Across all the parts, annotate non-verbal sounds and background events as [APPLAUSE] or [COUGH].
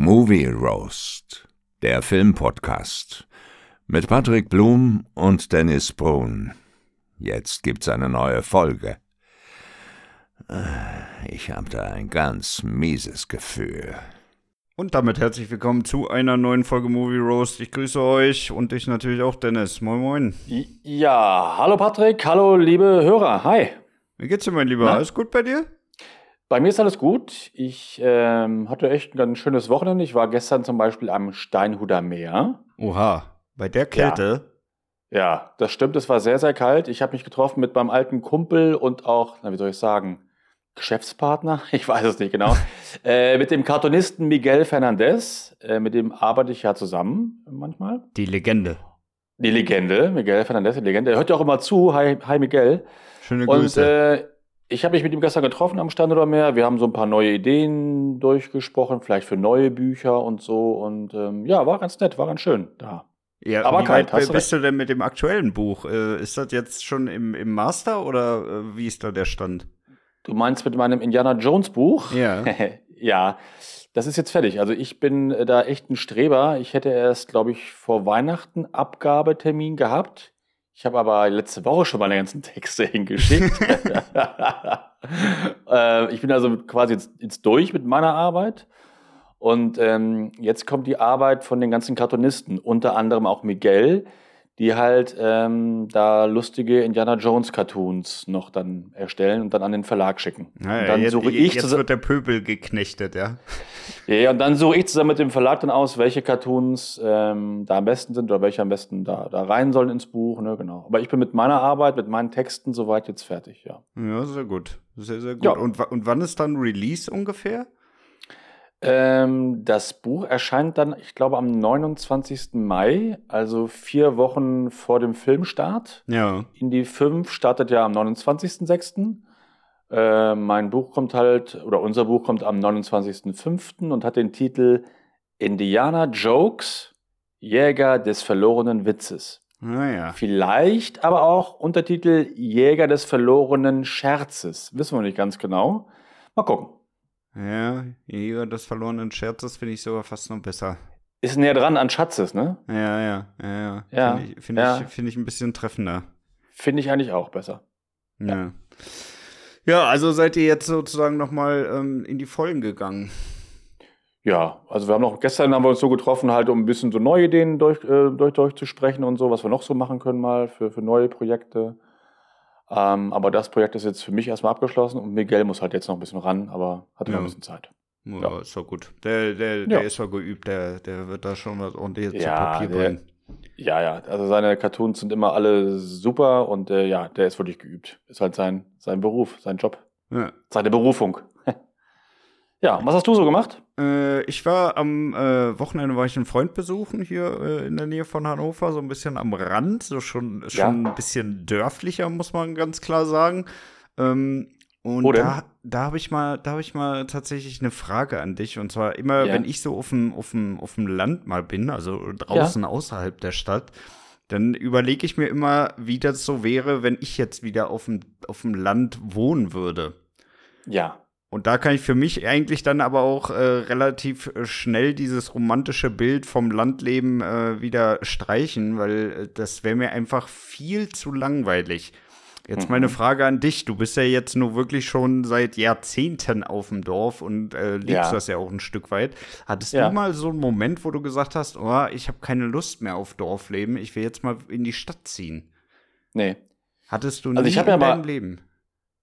Movie Roast, der Filmpodcast mit Patrick Blum und Dennis Brun. Jetzt gibt's eine neue Folge. Ich habe da ein ganz mieses Gefühl. Und damit herzlich willkommen zu einer neuen Folge Movie Roast. Ich grüße euch und dich natürlich auch, Dennis. Moin, moin. Ja, hallo Patrick, hallo liebe Hörer, hi. Wie geht's dir, mein Lieber? Na? Alles gut bei dir? Bei mir ist alles gut. Ich ähm, hatte echt ein ganz schönes Wochenende. Ich war gestern zum Beispiel am Steinhuder Meer. Oha, bei der Kälte? Ja, das stimmt, es war sehr, sehr kalt. Ich habe mich getroffen mit meinem alten Kumpel und auch, na, wie soll ich sagen, Geschäftspartner, [LAUGHS] ich weiß es nicht genau, [LAUGHS] äh, mit dem Cartoonisten Miguel Fernandez, äh, mit dem arbeite ich ja zusammen manchmal. Die Legende. Die Legende, Miguel Fernandez, die Legende. Er hört ja auch immer zu. Hi, hi Miguel. Schöne Und Grüße. äh, ich habe mich mit ihm gestern getroffen am Stand oder mehr. Wir haben so ein paar neue Ideen durchgesprochen, vielleicht für neue Bücher und so. Und ähm, ja, war ganz nett, war ganz schön da. ja, aber wie kalt, weit hast bist du denn mit dem aktuellen Buch? Äh, ist das jetzt schon im, im Master oder äh, wie ist da der Stand? Du meinst mit meinem Indiana Jones Buch? Ja. [LAUGHS] ja, das ist jetzt fertig. Also ich bin äh, da echt ein Streber. Ich hätte erst, glaube ich, vor Weihnachten Abgabetermin gehabt. Ich habe aber letzte Woche schon meine ganzen Texte [LAUGHS] hingeschickt. [LAUGHS] äh, ich bin also quasi jetzt, jetzt durch mit meiner Arbeit. Und ähm, jetzt kommt die Arbeit von den ganzen Cartoonisten, unter anderem auch Miguel, die halt ähm, da lustige Indiana Jones Cartoons noch dann erstellen und dann an den Verlag schicken. Naja, und dann jetzt, suche ich jetzt wird der Pöbel geknechtet, ja? ja, und dann suche ich zusammen mit dem Verlag dann aus, welche Cartoons ähm, da am besten sind oder welche am besten da, da rein sollen ins Buch. Ne, genau. Aber ich bin mit meiner Arbeit, mit meinen Texten soweit jetzt fertig, ja. Ja, sehr gut. Sehr, sehr gut. Ja. Und, und wann ist dann Release ungefähr? Ähm, das Buch erscheint dann, ich glaube, am 29. Mai, also vier Wochen vor dem Filmstart. Ja. Indie 5 startet ja am 29.06. Äh, mein Buch kommt halt, oder unser Buch kommt am 29.05. und hat den Titel Indiana Jokes, Jäger des verlorenen Witzes. Naja. Vielleicht aber auch Untertitel Jäger des verlorenen Scherzes. Wissen wir nicht ganz genau. Mal gucken. Ja, Jäger des verlorenen Scherzes finde ich sogar fast noch besser. Ist näher dran an Schatzes, ne? Ja, ja, ja, ja. Ja, Finde ich, finde ja. ich, finde ich ein bisschen treffender. Finde ich eigentlich auch besser. Ja. Ja, also seid ihr jetzt sozusagen nochmal ähm, in die Vollen gegangen. Ja, also wir haben noch, gestern haben wir uns so getroffen, halt, um ein bisschen so neue Ideen durch, äh, durch, durchzusprechen und so, was wir noch so machen können mal für, für neue Projekte. Ähm, aber das Projekt ist jetzt für mich erstmal abgeschlossen und Miguel muss halt jetzt noch ein bisschen ran, aber hat noch Ja. ein bisschen Zeit. Ja, Ja. ist doch gut. Der, der, der Ja. ist ja geübt, der, der wird da schon was ordentliches Ja, zu Papier der- bringen. Ja, ja, also seine Cartoons sind immer alle super und äh, ja, der ist wirklich geübt. Ist halt sein, sein Beruf, sein Job, Ja. seine Berufung. Ja, was hast du so gemacht? Äh, ich war am äh, Wochenende war ich einen Freund besuchen hier äh, in der Nähe von Hannover, so ein bisschen am Rand, so schon, schon ein bisschen dörflicher, muss man ganz klar sagen. Ähm, und Wo da, da habe ich mal, da habe ich mal tatsächlich eine Frage an dich. Und zwar immer, Ja. wenn ich so auf dem, auf dem, auf dem Land mal bin, also draußen außerhalb der Stadt, dann überlege ich mir immer, wie das so wäre, wenn ich jetzt wieder auf dem, auf dem Land wohnen würde. Ja, Und da kann ich für mich eigentlich dann aber auch äh, relativ äh, schnell dieses romantische Bild vom Landleben äh, wieder streichen, weil äh, das wäre mir einfach viel zu langweilig. Jetzt Mhm. meine Frage an dich. Du bist ja jetzt nur wirklich schon seit Jahrzehnten auf dem Dorf und äh, liebst Ja. das ja auch ein Stück weit. Hattest Ja. du mal so einen Moment, wo du gesagt hast, oh, ich habe keine Lust mehr auf Dorfleben, ich will jetzt mal in die Stadt ziehen? nee. Hattest du nie Also ich hab ja in mal- deinem Leben?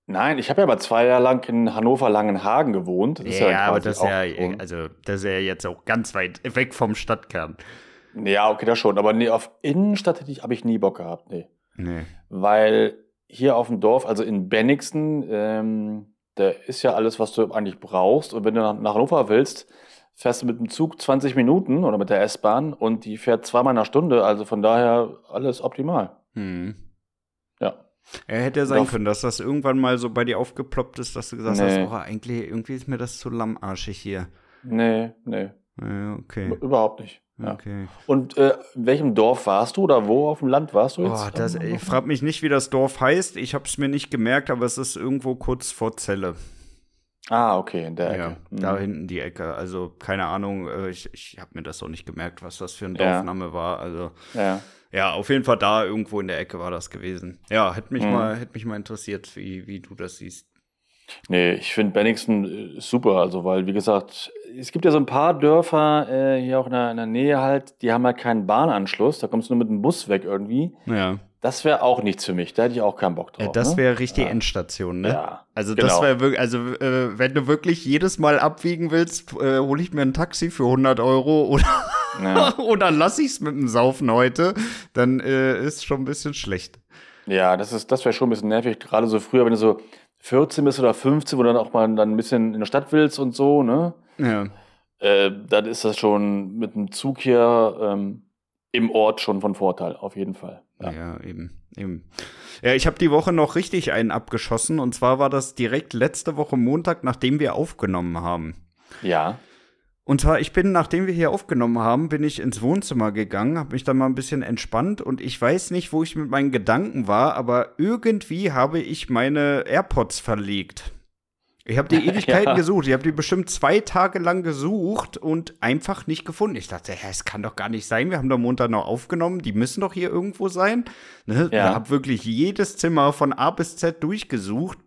Nein, ich habe ja aber zwei Jahre lang in Hannover Langenhagen gewohnt. Das ist Ja, aber das ist ja, schon- also das ist ja jetzt auch ganz weit weg vom Stadtkern. Ja, okay, das schon. Aber nee, auf Innenstadt hätte ich, habe ich nie Bock gehabt. Nee. Nee. Weil hier auf dem Dorf, also in Bennigsen, ähm, da ist ja alles, was du eigentlich brauchst. Und wenn du nach, Hannover willst, fährst du mit dem Zug 20 Minuten oder mit der S-Bahn und die fährt zweimal in einer Stunde. Also von daher alles optimal. Hm. Er hätte ja sein Auf- können, dass das irgendwann mal so bei dir aufgeploppt ist, dass du gesagt Nee. hast, oh, eigentlich, irgendwie ist mir das zu lammarschig hier. Nee, nee, Ja, okay. überhaupt nicht. Ja. Okay. Und äh, in welchem Dorf warst du oder wo auf dem Land warst du jetzt? Oh, das, ich frage mich nicht, wie das Dorf heißt. Ich habe es mir nicht gemerkt, aber es ist irgendwo kurz vor Celle. Ah, okay, in der Ecke. Ja, mhm. da hinten die Ecke. Also keine Ahnung, äh, ich, ich habe mir das auch nicht gemerkt, was das für ein Dorfname ja. war. Also ja. ja, auf jeden Fall da irgendwo in der Ecke war das gewesen. Ja, hätte mich mhm. mal, hätte mich mal interessiert, wie, wie du das siehst. Nee, ich finde Benningsen äh, super, also weil, wie gesagt, es gibt ja so ein paar Dörfer äh, hier auch in der, in der Nähe halt, die haben halt keinen Bahnanschluss, da kommst du nur mit dem Bus weg irgendwie. Ja. Das wäre auch nichts für mich, da hätte ich auch keinen Bock drauf. Ja, das wäre ne? richtig ja. Endstation, ne? Ja. Also genau. das wäre wirklich, also äh, wenn du wirklich jedes Mal abwiegen willst, äh, hole ich mir ein Taxi für 100 Euro oder, ja. [LAUGHS] oder lass ich es mit dem Saufen heute, dann äh, ist schon ein bisschen schlecht. Ja, das ist, das wäre schon ein bisschen nervig, gerade so früher, wenn du so 14 bist oder 15, wo du dann auch mal dann ein bisschen in der Stadt willst und so, ne? Ja. Äh, dann ist das schon mit dem Zug hier ähm, im Ort schon von Vorteil, auf jeden Fall. Ja, ja eben, eben. Ja, ich habe die Woche noch richtig einen abgeschossen und zwar war das direkt letzte Woche Montag, nachdem wir aufgenommen haben. Ja. Und zwar, ich bin, nachdem wir hier aufgenommen haben, bin ich ins Wohnzimmer gegangen, habe mich dann mal ein bisschen entspannt und ich weiß nicht, wo ich mit meinen Gedanken war, aber irgendwie habe ich meine AirPods verlegt. Ich habe die [LAUGHS] Ewigkeiten ja. gesucht. Ich habe die bestimmt zwei Tage lang gesucht und einfach nicht gefunden. Ich dachte, es kann doch gar nicht sein. Wir haben doch Montag noch aufgenommen. Die müssen doch hier irgendwo sein. Ne? Ja. Ich habe wirklich jedes Zimmer von A bis Z durchgesucht.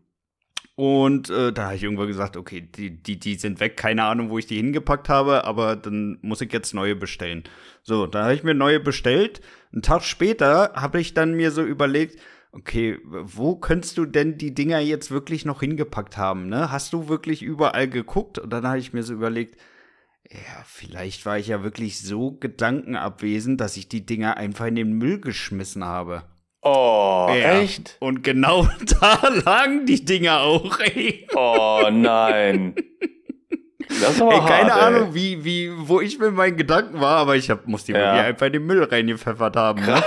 Und äh, da habe ich irgendwann gesagt, okay, die, die, die sind weg, keine Ahnung, wo ich die hingepackt habe, aber dann muss ich jetzt neue bestellen. So, da habe ich mir neue bestellt. Einen Tag später habe ich dann mir so überlegt, okay, wo könntest du denn die Dinger jetzt wirklich noch hingepackt haben? Ne? Hast du wirklich überall geguckt? Und dann habe ich mir so überlegt, ja, vielleicht war ich ja wirklich so gedankenabwesend, dass ich die Dinger einfach in den Müll geschmissen habe. Oh, ja. echt? Und genau [LAUGHS] da lagen die Dinger auch, ey. Oh nein. Das ist aber ey, keine hart, Ahnung, wie, wie, wo ich mit meinen Gedanken war, aber ich hab, muss die ja. einfach in den Müll reingepfeffert haben. Ne?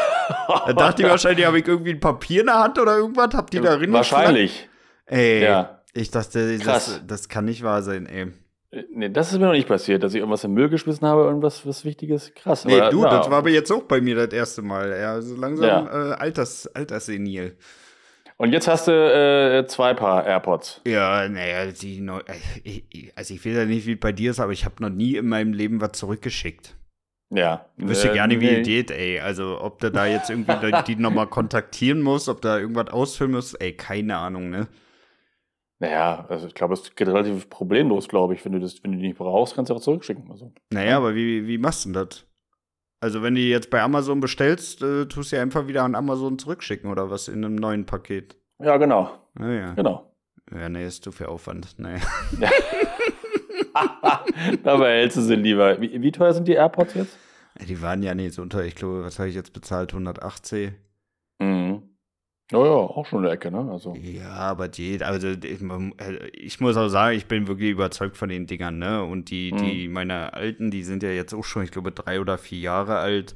Da dachte ich wahrscheinlich, habe ich irgendwie ein Papier in der Hand oder irgendwas, hab die da drin Wahrscheinlich. Ey, ja. ich dachte, das, das kann nicht wahr sein, ey. Nee, das ist mir noch nicht passiert, dass ich irgendwas im Müll geschmissen habe, irgendwas was Wichtiges. Krass. Nee, aber, du, ja. das war aber jetzt auch bei mir das erste Mal. Ja, also langsam ja. äh, alters, alterssenil. Und jetzt hast du äh, zwei Paar AirPods. Ja, naja, die äh, also ich will ja nicht, wie bei dir ist, aber ich habe noch nie in meinem Leben was zurückgeschickt. Ja. Ich wüsste äh, gerne, wie nee. geht, ey. Also, ob du da jetzt irgendwie die nochmal kontaktieren musst, ob da irgendwas ausfüllen musst, ey, keine Ahnung, ne? Naja, also ich glaube, es geht relativ problemlos, glaube ich. Wenn du das, wenn du die nicht brauchst, kannst du auch zurückschicken. Also. Naja, aber wie, wie machst du denn das? Also, wenn du jetzt bei Amazon bestellst, äh, tust du ja einfach wieder an Amazon zurückschicken oder was in einem neuen Paket. Ja, genau. Ah, ja. Genau. Ja, nee, ist zu viel Aufwand. Nee. [LAUGHS] [LAUGHS] [LAUGHS] da behältst du sie lieber. Wie, wie, teuer sind die AirPods jetzt? Die waren ja nicht so unter, ich glaube, was habe ich jetzt bezahlt? 180. Mhm. Ja, ja, auch schon eine Ecke, ne? Also. Ja, aber die, also ich, muss auch sagen, ich bin wirklich überzeugt von den Dingern, ne? Und die, mhm. die, meine Alten, die sind ja jetzt auch schon, ich glaube, drei oder vier Jahre alt.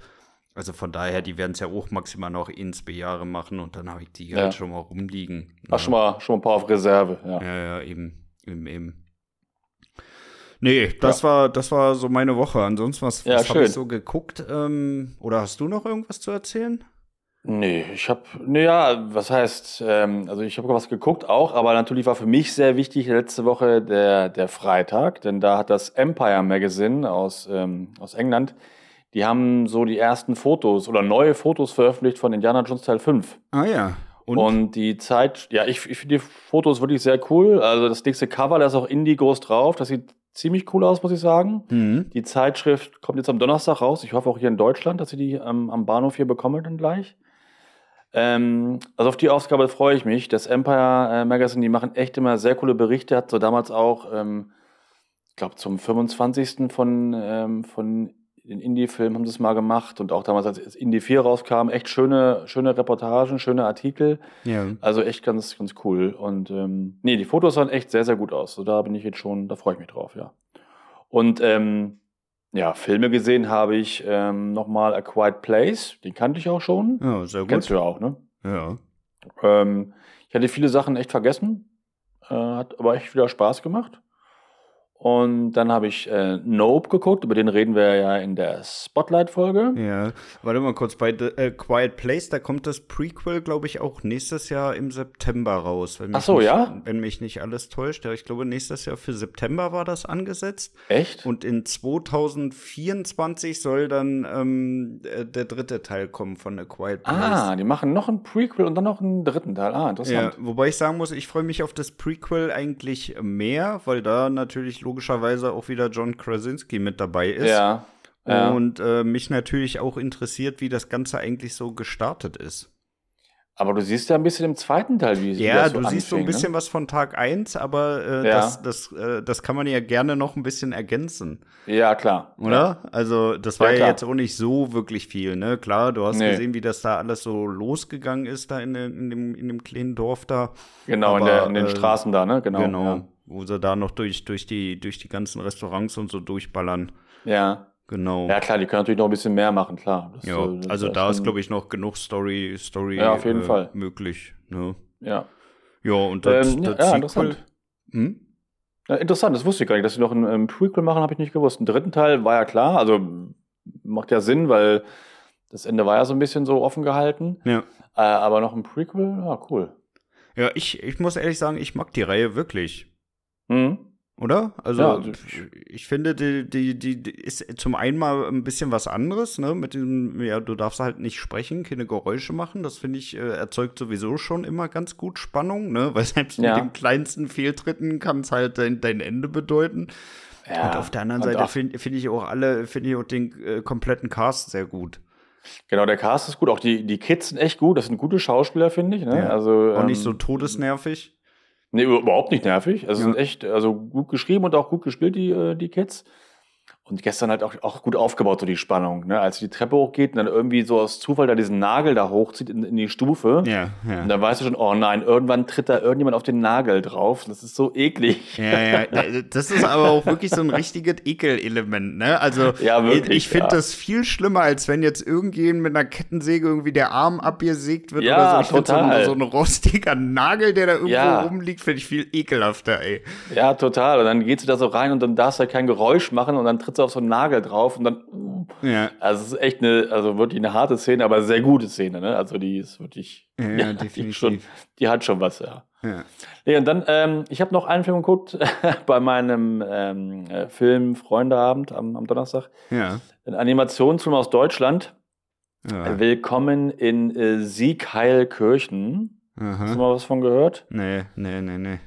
Also von daher, die werden es ja auch maximal noch in zwei Jahre machen und dann habe ich die halt ja. halt schon mal rumliegen. Ach, ja. schon mal, schon mal ein paar auf Reserve, ja. Ja, ja, eben, eben, eben. Nee, das ja. war, das war so meine Woche. Ansonsten, was, was habe ich so geguckt? Ähm, oder hast du noch irgendwas zu erzählen? Nee, ich habe, naja, was heißt, ähm, also ich habe was geguckt auch, aber natürlich war für mich sehr wichtig letzte Woche der, der Freitag, denn da hat das Empire Magazine aus, ähm, aus England, die haben so die ersten Fotos oder neue Fotos veröffentlicht von Indiana Jones Teil 5. Ah ja. Und, Und die Zeit, ja, ich, ich finde die Fotos wirklich sehr cool. Also das nächste Cover, da ist auch Indigos drauf. Das sieht ziemlich cool aus, muss ich sagen. Mhm. Die Zeitschrift kommt jetzt am Donnerstag raus. Ich hoffe auch hier in Deutschland, dass sie die ähm, am Bahnhof hier bekommen dann gleich. Ähm, also auf die Ausgabe freue ich mich. Das Empire äh, Magazine, die machen echt immer sehr coole Berichte. Hat so damals auch, ähm, ich glaube, zum 25. von, ähm, von den Indie-Film haben sie es mal gemacht und auch damals, als Indie 4 rauskam, echt schöne, schöne Reportagen, schöne Artikel. Ja. Also echt ganz, ganz cool. Und ähm, nee, die Fotos sahen echt sehr, sehr gut aus. So, da bin ich jetzt schon, da freue ich mich drauf, ja. Und ähm, ja, Filme gesehen habe ich ähm, nochmal A Quiet Place, den kannte ich auch schon. Ja, sehr gut. Kennst du ja auch, ne? Ja. Ähm, ich hatte viele Sachen echt vergessen, äh, hat aber echt wieder Spaß gemacht. Und dann habe ich äh, Nope geguckt, über den reden wir ja in der Spotlight-Folge. Ja, warte mal kurz, bei The, äh, Quiet Place, da kommt das Prequel, glaube ich, auch nächstes Jahr im September raus. Ach so, nicht, ja? Wenn mich nicht alles täuscht. Ja, ich glaube, nächstes Jahr für September war das angesetzt. Echt? Und in 2024 soll dann ähm, äh, der dritte Teil kommen von A Quiet Place. Ah, die machen noch ein Prequel und dann noch einen dritten Teil. Ah, Ja, interessant. wobei ich sagen muss, ich freue mich auf das Prequel eigentlich mehr, weil da natürlich logischerweise auch wieder John Krasinski mit dabei ist. Ja. ja. Und äh, mich natürlich auch interessiert, wie das Ganze eigentlich so gestartet ist. Aber du siehst ja ein bisschen im zweiten Teil, wie wie Ja, so du siehst so ein anfing, bisschen ne? was von Tag 1, aber äh, Ja. das, das, äh, das kann man ja gerne noch ein bisschen ergänzen, Ja, klar. oder? Also, das war Ja, ja, jetzt auch nicht so wirklich viel, ne? Klar, du hast Nee. gesehen, wie das da alles so losgegangen ist, da in, dem- in, dem, in dem kleinen Dorf da. Genau, in, Aber, der, in den äh, Straßen da, ne? Genau. Genau. Wo sie da noch durch, durch, die, durch die ganzen Restaurants und so durchballern. Ja. ja. Genau. Ja, klar, die können natürlich noch ein bisschen mehr machen, klar. Das, Ja, äh, das also da ist, glaube ich, noch genug Story, Story Ja, auf jeden äh, Fall. möglich. Ne? Ja. Ja, und das, Ähm, ja, das ja, Sequel. interessant. Hm? Ja, interessant, das wusste ich gar nicht. Dass sie noch einen, ähm, Prequel machen, habe ich nicht gewusst. Einen dritten Teil war ja klar, also macht ja Sinn, weil das Ende war ja so ein bisschen so offen gehalten. Ja. Äh, aber noch ein Prequel, ja, cool. Ja, ich, ich muss ehrlich sagen, ich mag die Reihe wirklich. Mhm. Oder? Also, Ja, also ich finde, die, die, die, die ist zum einen mal ein bisschen was anderes, ne? Mit dem, ja, du darfst halt nicht sprechen, keine Geräusche machen. Das finde ich, äh, erzeugt sowieso schon immer ganz gut Spannung, ne? [LAUGHS] Weil selbst Ja. mit dem kleinsten Fehltritten kann es halt dein, dein Ende bedeuten. Ja. Und auf der anderen Und Seite finde find ich auch alle, finde ich auch den äh, kompletten Cast sehr gut. Genau, der Cast ist gut. Auch die, die Kids sind echt gut. Das sind gute Schauspieler, finde ich. Ne? Ja. Also, Auch nicht ähm, so todesnervig. Nee, überhaupt nicht nervig. Also Ja. sind echt, also gut geschrieben und auch gut gespielt, die, äh, die Kids. Und gestern halt auch, auch gut aufgebaut, so die Spannung. Ne? Als die Treppe hochgeht und dann irgendwie so aus Zufall da diesen Nagel da hochzieht in, in die Stufe. Ja, ja. Und dann weißt du schon, oh nein, irgendwann tritt da irgendjemand auf den Nagel drauf. Das ist so eklig. Ja, ja, [LAUGHS] das ist aber auch wirklich so ein richtiges Ekelelement, ne? Also, Ja, wirklich, ich finde ja. das viel schlimmer, als wenn jetzt irgendjemand mit einer Kettensäge irgendwie der Arm abgesägt wird Ja, oder so. Ich total. So, so ein rostiger Nagel, der da irgendwo Ja. rumliegt, finde ich viel ekelhafter, ey. Ja, total. Und dann geht sie da so rein und dann darfst du halt kein Geräusch machen und dann tritt sie auf so einen Nagel drauf und dann. uh. Ja, Also es ist echt eine, also wirklich eine harte Szene, aber sehr gute Szene, ne? Also die ist wirklich. ja, die, definitiv. schon, die hat schon was, ja. Ja. Nee, und dann, ähm, ich habe noch einen Film geguckt [LAUGHS] bei meinem ähm, äh, Film Freundeabend am, am Donnerstag. Ja. Ein Animationsfilm aus Deutschland. ja. Willkommen in äh, Siegheilkirchen. Hast du Aha. mal was von gehört? Nee, nee, nee, nee.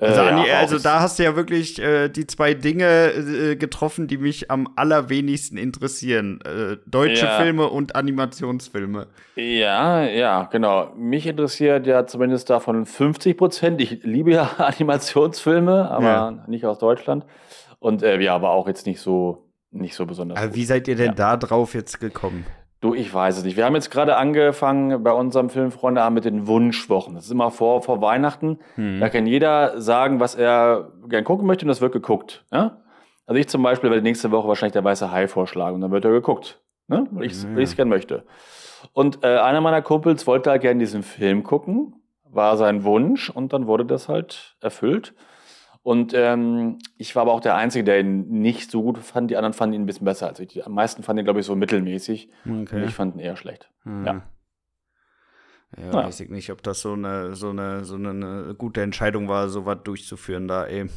Äh, Also, Andi, aber auch also da hast du ja wirklich äh, die zwei Dinge äh, getroffen, die mich am allerwenigsten interessieren. Äh, deutsche Ja. Filme und Animationsfilme. Ja, ja, genau. Mich interessiert ja zumindest davon 50 Prozent. Ich liebe ja [LAUGHS] Animationsfilme, aber Ja. nicht aus Deutschland. Und äh, ja, aber auch jetzt nicht so, nicht so besonders. Wie seid ihr denn Ja. da drauf jetzt gekommen? Du, ich weiß es nicht. Wir haben jetzt gerade angefangen bei unserem Filmfreundeabend mit den Wunschwochen. Das ist immer vor, vor Weihnachten. Hm. Da kann jeder sagen, was er gern gucken möchte und das wird geguckt. Ja? Also ich zum Beispiel werde nächste Woche wahrscheinlich der weiße Hai vorschlagen und dann wird er geguckt. Ne? Weil ich es Ja. gern möchte. Und äh, einer meiner Kumpels wollte halt gerne diesen Film gucken, war sein Wunsch und dann wurde das halt erfüllt. Und ähm, ich war aber auch der Einzige, der ihn nicht so gut fand. Die anderen fanden ihn ein bisschen besser als ich. Die am meisten fanden ihn, glaube ich, so mittelmäßig. Und Okay. ich fand ihn eher schlecht. Hm. ja. Ja, Ja. weiß ich nicht, ob das so eine, so eine, so eine, gute Entscheidung war, so was durchzuführen da, ey.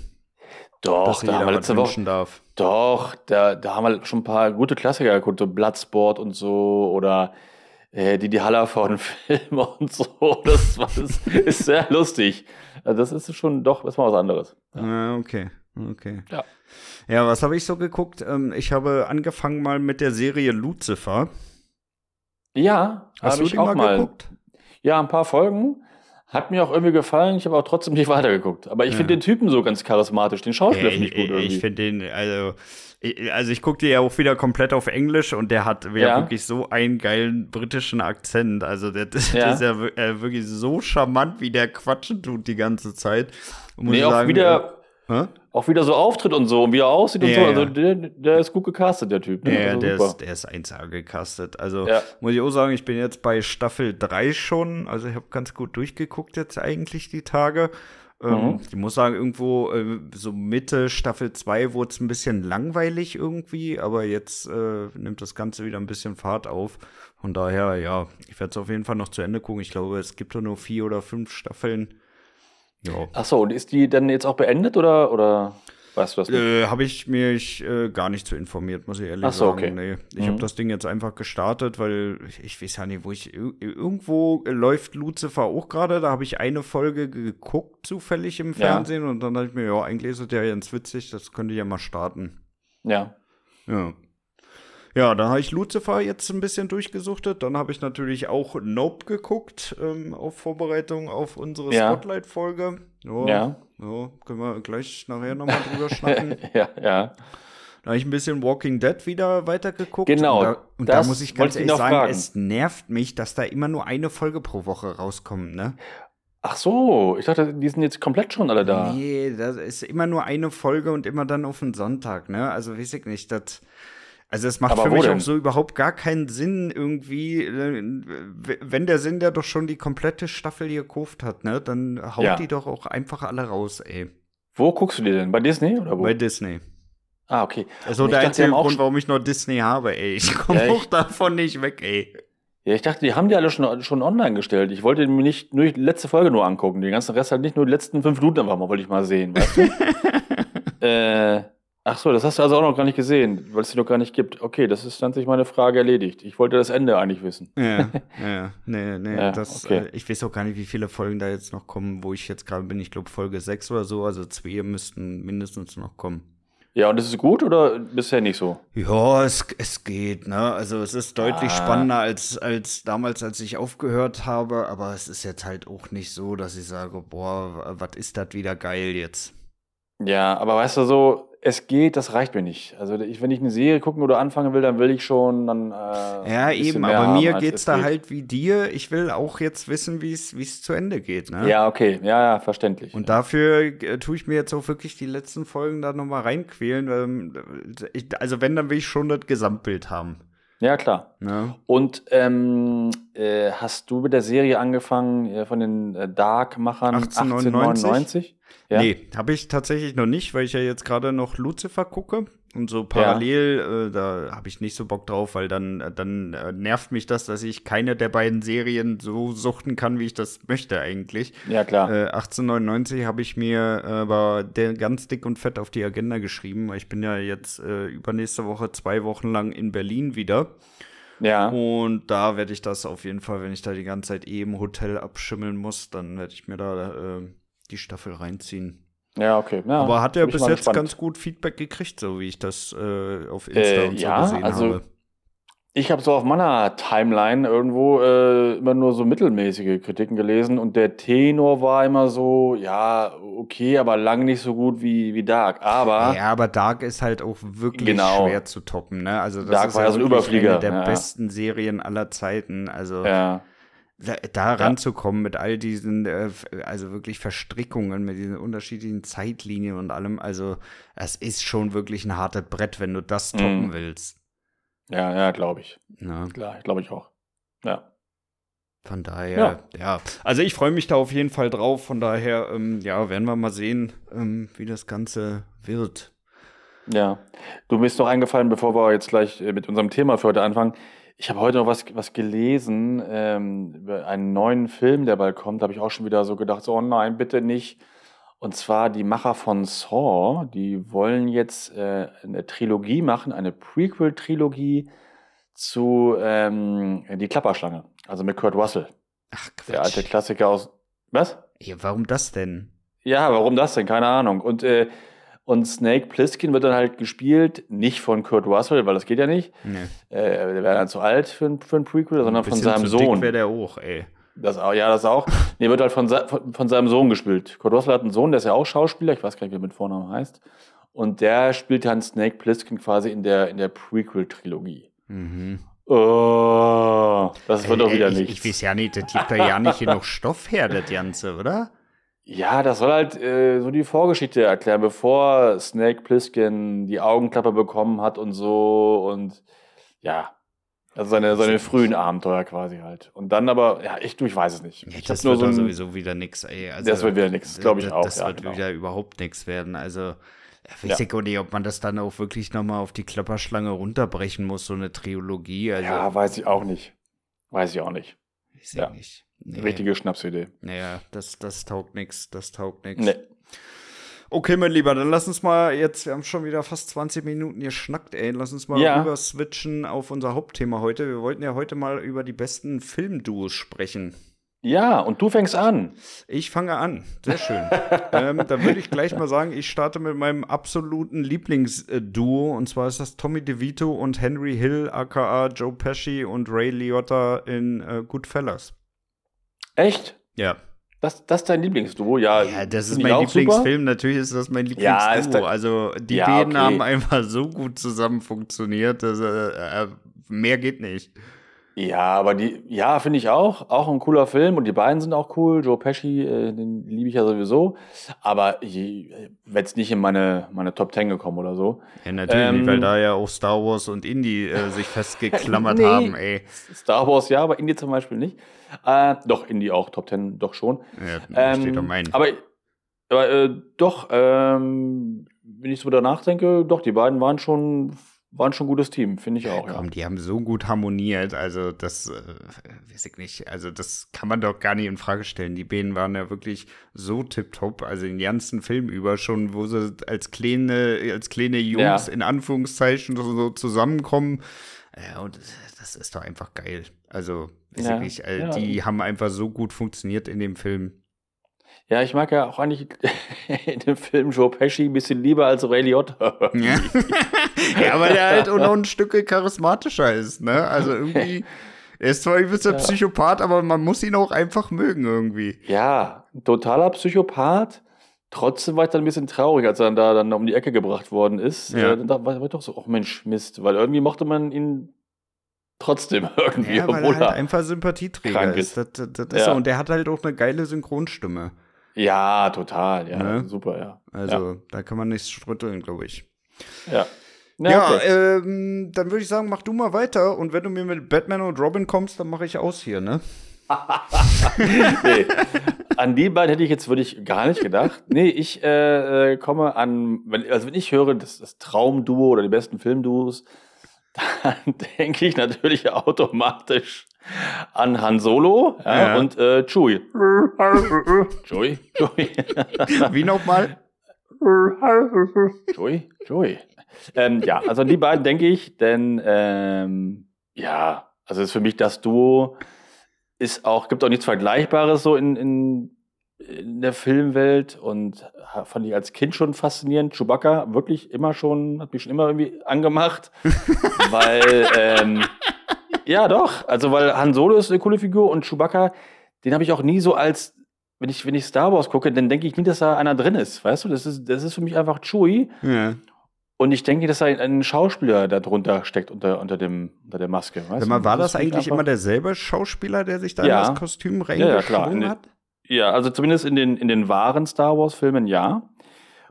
Doch, da haben wir letzte Woche, darf. Doch, da, da haben wir schon ein paar gute Klassiker geguckt, so Bloodsport und so oder äh, die die Hallervorden [LAUGHS] Filme und so. Das, war, das ist sehr lustig. Also das ist schon doch ist mal was anderes. Ja. Ja, okay. Okay. Ja. Ja, was habe ich so geguckt? Ähm, ich habe angefangen mal mit der Serie Lucifer. Ja, Hast du die auch mal, mal. geguckt? Ja, ein paar Folgen. Hat mir auch irgendwie gefallen, ich habe auch trotzdem nicht [LAUGHS] weitergeguckt. Aber ich Ja. finde den Typen so ganz charismatisch, den Schauspieler finde ich gut irgendwie. ich finde den, also, also ich gucke dir ja auch wieder komplett auf Englisch und der hat ja, Ja. wirklich so einen geilen britischen Akzent. Also der, [LAUGHS] das Ja. ist ja äh, wirklich so charmant, wie der quatschen tut die ganze Zeit. Muss nee, auch sagen, wieder, äh, auch wieder so auftritt und so und wie er aussieht und so. Also der, der ist gut gecastet, der Typ. Ne? Ja, also der super. ist, der ist 1A gecastet. Also muss ich auch sagen, ich bin jetzt bei Staffel 3 schon. Also ich habe ganz gut durchgeguckt jetzt eigentlich die Tage. Ähm, mhm. Ich muss sagen, irgendwo äh, so Mitte Staffel 2 wurde es ein bisschen langweilig irgendwie, aber jetzt äh, nimmt das Ganze wieder ein bisschen Fahrt auf. Von daher, ja, ich werde es auf jeden Fall noch zu Ende gucken. Ich glaube, es gibt nur vier oder fünf Staffeln. Ja. Achso, und ist die dann jetzt auch beendet oder? oder? Weißt du das Äh, habe ich mich äh, gar nicht so informiert, muss ich ehrlich Ach so, sagen. Okay. Nee. Ich mhm. habe das Ding jetzt einfach gestartet, weil ich, ich weiß ja nicht, wo ich. Irgendwo läuft Lucifer auch gerade. Da habe ich eine Folge geguckt, zufällig im Fernsehen. Ja. Und dann dachte ich mir, ja, eigentlich ist es ja ganz witzig, das könnte ich ja mal starten. Ja. Ja. Ja, dann habe ich Lucifer jetzt ein bisschen durchgesuchtet. Dann habe ich natürlich auch Nope geguckt, ähm, auf Vorbereitung auf unsere ja. Spotlight-Folge. Ja. ja. Ja, können wir gleich nachher nochmal drüber schnacken. [LAUGHS] ja, ja. Da habe ich ein bisschen Walking Dead wieder weitergeguckt. Genau. Und da, und da muss ich ganz ehrlich sagen, fragen. es nervt mich, dass da immer nur eine Folge pro Woche rauskommt, ne? Ach so, ich dachte, die sind jetzt komplett schon alle da. Nee, das ist immer nur eine Folge und immer dann auf den Sonntag, ne? Also weiß ich nicht, das also es macht Aber für mich denn? auch so überhaupt gar keinen Sinn irgendwie, äh, wenn der Sinn der doch schon die komplette Staffel gekauft hat, ne, dann haut ja. die doch auch einfach alle raus, ey. Wo guckst du die denn? Bei Disney oder wo? Bei Disney. Ah, okay. Also der einzige Grund, warum ich nur Disney habe, ey. Ich komme ja, auch davon nicht weg, ey. Ja, ich dachte, die haben die alle schon, schon online gestellt. Ich wollte mir nicht nur die letzte Folge nur angucken. Den ganzen Rest halt nicht nur die letzten fünf Minuten einfach mal, wollte ich mal sehen, weißt du? [LAUGHS] äh, Ach so, das hast du also auch noch gar nicht gesehen, weil es sie noch gar nicht gibt. Okay, das ist dann sich meine Frage erledigt. Ich wollte das Ende eigentlich wissen. Ja, [LAUGHS] ja, nee, nee, ja, das, okay. äh, ich weiß auch gar nicht, wie viele Folgen da jetzt noch kommen, wo ich jetzt gerade bin. Ich glaube Folge 6 oder so, also zwei müssten mindestens noch kommen. Ja, und ist es gut oder bisher nicht so? Ja, es, es geht, ne? Also es ist deutlich ah. spannender als, als damals, als ich aufgehört habe, aber es ist jetzt halt auch nicht so, dass ich sage, boah, was ist das wieder geil jetzt? Ja, aber weißt du so, es geht, das reicht mir nicht. Also ich, wenn ich eine Serie gucken oder anfangen will, dann will ich schon dann. Äh, ja, eben, aber mir geht's da geht. halt wie dir. Ich will auch jetzt wissen, wie es zu Ende geht. Ne? Ja, okay, ja, ja, verständlich. Und dafür äh, tue ich mir jetzt auch wirklich die letzten Folgen da nochmal reinquälen. Ähm, ich, also wenn, dann will ich schon das Gesamtbild haben. Ja, klar. Ja. Und ähm, äh, hast du mit der Serie angefangen äh, von den äh, Dark-Machern 1899? 1899? Ja? Nee, habe ich tatsächlich noch nicht, weil ich ja jetzt gerade noch Lucifer gucke. Und so parallel, ja. äh, da habe ich nicht so Bock drauf, weil dann, äh, dann äh, nervt mich das, dass ich keine der beiden Serien so suchten kann, wie ich das möchte eigentlich. Ja, klar. Äh, 1899 habe ich mir aber der ganz dick und fett auf die Agenda geschrieben, weil ich bin ja jetzt äh, übernächste Woche zwei Wochen lang in Berlin wieder. Ja. Und da werde ich das auf jeden Fall, wenn ich da die ganze Zeit eh im Hotel abschimmeln muss, dann werde ich mir da äh, die Staffel reinziehen. Ja, okay. Ja, Aber hat er bis jetzt gespannt. ganz gut Feedback gekriegt, so wie ich das äh, auf Insta äh, und so ja, gesehen also, habe. Ich habe so auf meiner Timeline irgendwo äh, immer nur so mittelmäßige Kritiken gelesen und der Tenor war immer so, ja, okay, aber lang nicht so gut wie, wie Dark. Aber. Ja, aber Dark ist halt auch wirklich genau. schwer zu toppen, ne? Also, das Dark ist war ja so ein Überflieger. eine der ja. besten Serien aller Zeiten. Also. Ja da, ranzukommen mit all diesen, äh, also wirklich Verstrickungen, mit diesen unterschiedlichen Zeitlinien und allem. Also, es ist schon wirklich ein hartes Brett, wenn du das toppen mm. willst. Ja, ja, glaube ich. Ja. Klar, glaube ich auch. Ja. Von daher, ja. ja. Also ich freue mich da auf jeden Fall drauf. Von daher, ähm, ja, werden wir mal sehen, ähm, wie das Ganze wird. Ja. Du bist noch eingefallen, bevor wir jetzt gleich äh, mit unserem Thema für heute anfangen. Ich habe heute noch was, was gelesen ähm, über einen neuen Film, der bald kommt. Da habe ich auch schon wieder so gedacht, so, oh nein, bitte nicht. Und zwar die Macher von Saw, die wollen jetzt äh, eine Trilogie machen, eine Prequel-Trilogie zu ähm, Die Klapperschlange, also mit Kurt Russell. Ach, Quatsch. Der alte Klassiker aus. Was? Ja, warum das denn? Ja, warum das denn? Keine Ahnung. Und äh, und Snake Plissken wird dann halt gespielt, nicht von Kurt Russell, weil das geht ja nicht. Nee. Äh, der wäre dann zu alt für ein, für ein Prequel, sondern von seinem zu Sohn. wäre der auch, ey. Das auch, ja, das auch. nee, wird halt von, von, von, seinem Sohn gespielt. Kurt Russell hat einen Sohn, der ist ja auch Schauspieler, ich weiß gar nicht, wie er mit Vornamen heißt. Und der spielt dann Snake Plissken quasi in der, in der Prequel-Trilogie. Mhm. Oh, das wird doch wieder ich, nichts. Ich weiß ja nicht, das gibt da ja nicht genug Stoff her, das Ganze, oder? Ja, das soll halt äh, so die Vorgeschichte erklären, bevor Snake Plissken die Augenklappe bekommen hat und so und ja. Also seine, seine frühen Abenteuer quasi halt. Und dann aber, ja, ich, du, ich weiß es nicht. Ich das nur wird so ein, sowieso wieder nix, ey. Also, Das wird wieder nix, glaub ich das- auch, Das ja, wird genau. wieder überhaupt nichts werden. Also, ja, weiß Ja. ich auch nicht, ob man das dann auch wirklich nochmal auf die Klapperschlange runterbrechen muss, so eine Trilogie. Also, Ja, weiß ich auch nicht. Weiß ich auch nicht. weiß ich ja. nicht. Nee. Richtige Schnapsidee. Naja, das, das taugt nix, das taugt nix. Nee. Okay, mein Lieber, dann lass uns mal jetzt, wir haben schon wieder fast 20 Minuten geschnackt, ey. Lass uns mal Ja. rüber switchen auf unser Hauptthema heute. Wir wollten ja heute mal über die besten Filmduos sprechen. Ja, und du fängst an. Ich fange an. Sehr schön. [LAUGHS] ähm, dann würde ich gleich mal sagen, ich starte mit meinem absoluten Lieblingsduo. Und zwar ist das Tommy DeVito und Henry Hill, aka Joe Pesci und Ray Liotta in äh, Goodfellas. Echt? Ja. Das, das ist dein Lieblingsduo? Ja, Ja, das ist mein. Lieblingsfilm. Natürlich ist das mein Ja, ist Lieblingsduo. der- also die Ja, beiden okay. haben einfach so gut zusammen funktioniert. Dass, äh, äh, mehr geht nicht. Ja, aber die, ja, finde ich auch. Auch ein cooler Film und die beiden sind auch cool. Joe Pesci, äh, den liebe ich ja sowieso. Aber wäre jetzt nicht in meine, meine Top Ten gekommen oder so. Ja, natürlich, Ähm, nicht, weil da ja auch Star Wars und Indie äh, sich festgeklammert [LAUGHS] Nee. haben, ey. Star Wars ja, aber Indie zum Beispiel nicht. Äh, doch, Indie auch, Top Ten doch schon. Ja, steht doch mein. aber aber äh, doch, ähm, wenn ich so darüber nachdenke, doch, die beiden waren schon, schon ein gutes Team, finde ich auch. Ja. Komm, die haben so gut harmoniert, also das, äh, weiß ich nicht, also das kann man doch gar nicht in Frage stellen. Die beiden waren ja wirklich so tipptopp, also den ganzen Film über schon, wo sie als kleine, als kleine Jungs Ja. in Anführungszeichen so, so zusammenkommen. Ja, und das ist doch einfach geil. Also, weiß Ja, ich nicht, äh, ja. die haben einfach so gut funktioniert in dem Film. Ja, ich mag ja auch eigentlich [LAUGHS] in dem Film Joe Pesci ein bisschen lieber als Ray Liotta. Ja. ja, weil der halt auch noch ein Stück charismatischer ist, ne? Also irgendwie, er ist zwar übelst der Psychopath, aber man muss ihn auch einfach mögen irgendwie. Ja, ein totaler Psychopath. Trotzdem war ich dann ein bisschen traurig, als er dann da dann um die Ecke gebracht worden ist. Ja. Äh, da war ich doch so, ach Mensch, Mist. Weil irgendwie mochte man ihn trotzdem [LAUGHS] irgendwie, Ja, weil obwohl er halt er. einfach Sympathieträger krank ist. ist. Das, das, das ist Ja. so. Und der hat halt auch eine geile Synchronstimme. Ja, total. Ja, Ne? super, ja. Also, da kann man nichts rütteln, glaube ich. Ja. Ja, okay. ähm, dann würde ich sagen, mach du mal weiter. Und wenn du mir mit Batman und Robin kommst, dann mache ich aus hier, ne? [LAUGHS] nee. An die beiden hätte ich jetzt würde ich gar nicht gedacht. Nee, ich äh, äh, komme an, wenn, also wenn ich höre, das, das Traumduo oder die besten Filmduos, dann [LAUGHS] denke ich natürlich automatisch an Han Solo ja, Ja. und äh, Chewie. [LAUGHS] Chewie, Chewie, Wie nochmal? [LAUGHS] Chewie, Chewie. Ähm, ja, also an die beiden denke ich, denn ähm, ja, also ist für mich das Duo ist auch, gibt auch nichts Vergleichbares so in, in, in der Filmwelt und fand ich als Kind schon faszinierend. Chewbacca wirklich immer schon, hat mich schon immer irgendwie angemacht, [LAUGHS] weil, ähm, ja doch, also weil Han Solo ist eine coole Figur und Chewbacca, den habe ich auch nie so als, wenn ich, wenn ich Star Wars gucke, dann denke ich nie, dass da einer drin ist, weißt du, das ist, das ist für mich einfach Chewie Ja. und ich denke, dass da ein Schauspieler da drunter steckt unter, unter, dem, unter der Maske. Weißt Sag mal, war das mich eigentlich immer derselbe Schauspieler, der sich da Ja. in das Kostüm ja, klar. reingeschwungen In hat? Ja, also zumindest in den, in den wahren Star Wars-Filmen ja.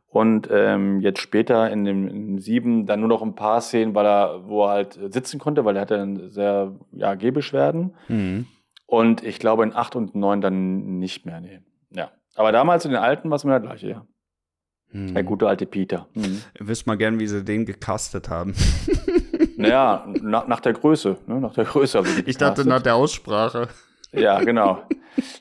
Und ähm, jetzt später in dem sieben dann nur noch ein paar Szenen, weil er, wo er halt sitzen konnte, weil er hatte dann sehr ja, Gehbeschwerden. Mhm. Und ich glaube in acht und neun dann nicht mehr. Nee. Ja. Aber damals in den alten war es mir der gleiche, ja. Mhm. Der gute alte Peter. Mhm. Ihr wisst mal gern, wie sie den gecastet haben. Naja, nach, nach der Größe. Ne? Nach der Größe. Ich dachte nach der Aussprache. Ja, genau.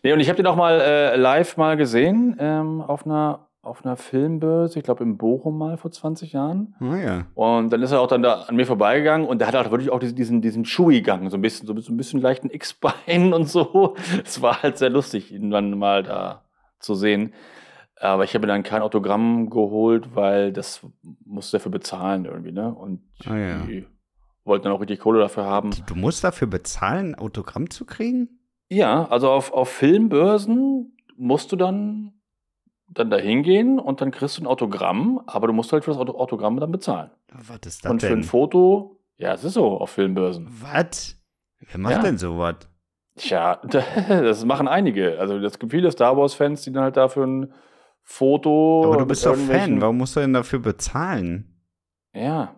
nee, und ich habe den auch mal äh, live mal gesehen ähm, auf einer auf einer Filmbörse, ich glaube in Bochum mal vor 20 Jahren. Ah ja. Und dann ist er auch dann da an mir vorbeigegangen und der hat halt wirklich auch diesen, diesen, Chewie-Gang, so ein bisschen, so ein bisschen leichten X-Bein [LAUGHS] und so. Es war halt sehr lustig, ihn dann mal da zu sehen. Aber ich habe dann kein Autogramm geholt, weil das musste dafür bezahlen irgendwie, ne? Und Ah ja. die wollten dann auch richtig Kohle dafür haben. Du musst dafür bezahlen, ein Autogramm zu kriegen? Ja, also auf, auf Filmbörsen musst du dann, dann da hingehen und dann kriegst du ein Autogramm, aber du musst halt für das Auto, Autogramm dann bezahlen. Was ist das und für ein denn? Foto, ja, es ist so auf Filmbörsen. Was? Wer macht Ja. denn sowas? Tja, [LAUGHS] das machen einige. Also es gibt viele Star Wars-Fans, die dann halt dafür ein Foto. Aber du bist doch Fan, warum musst du denn dafür bezahlen? Ja.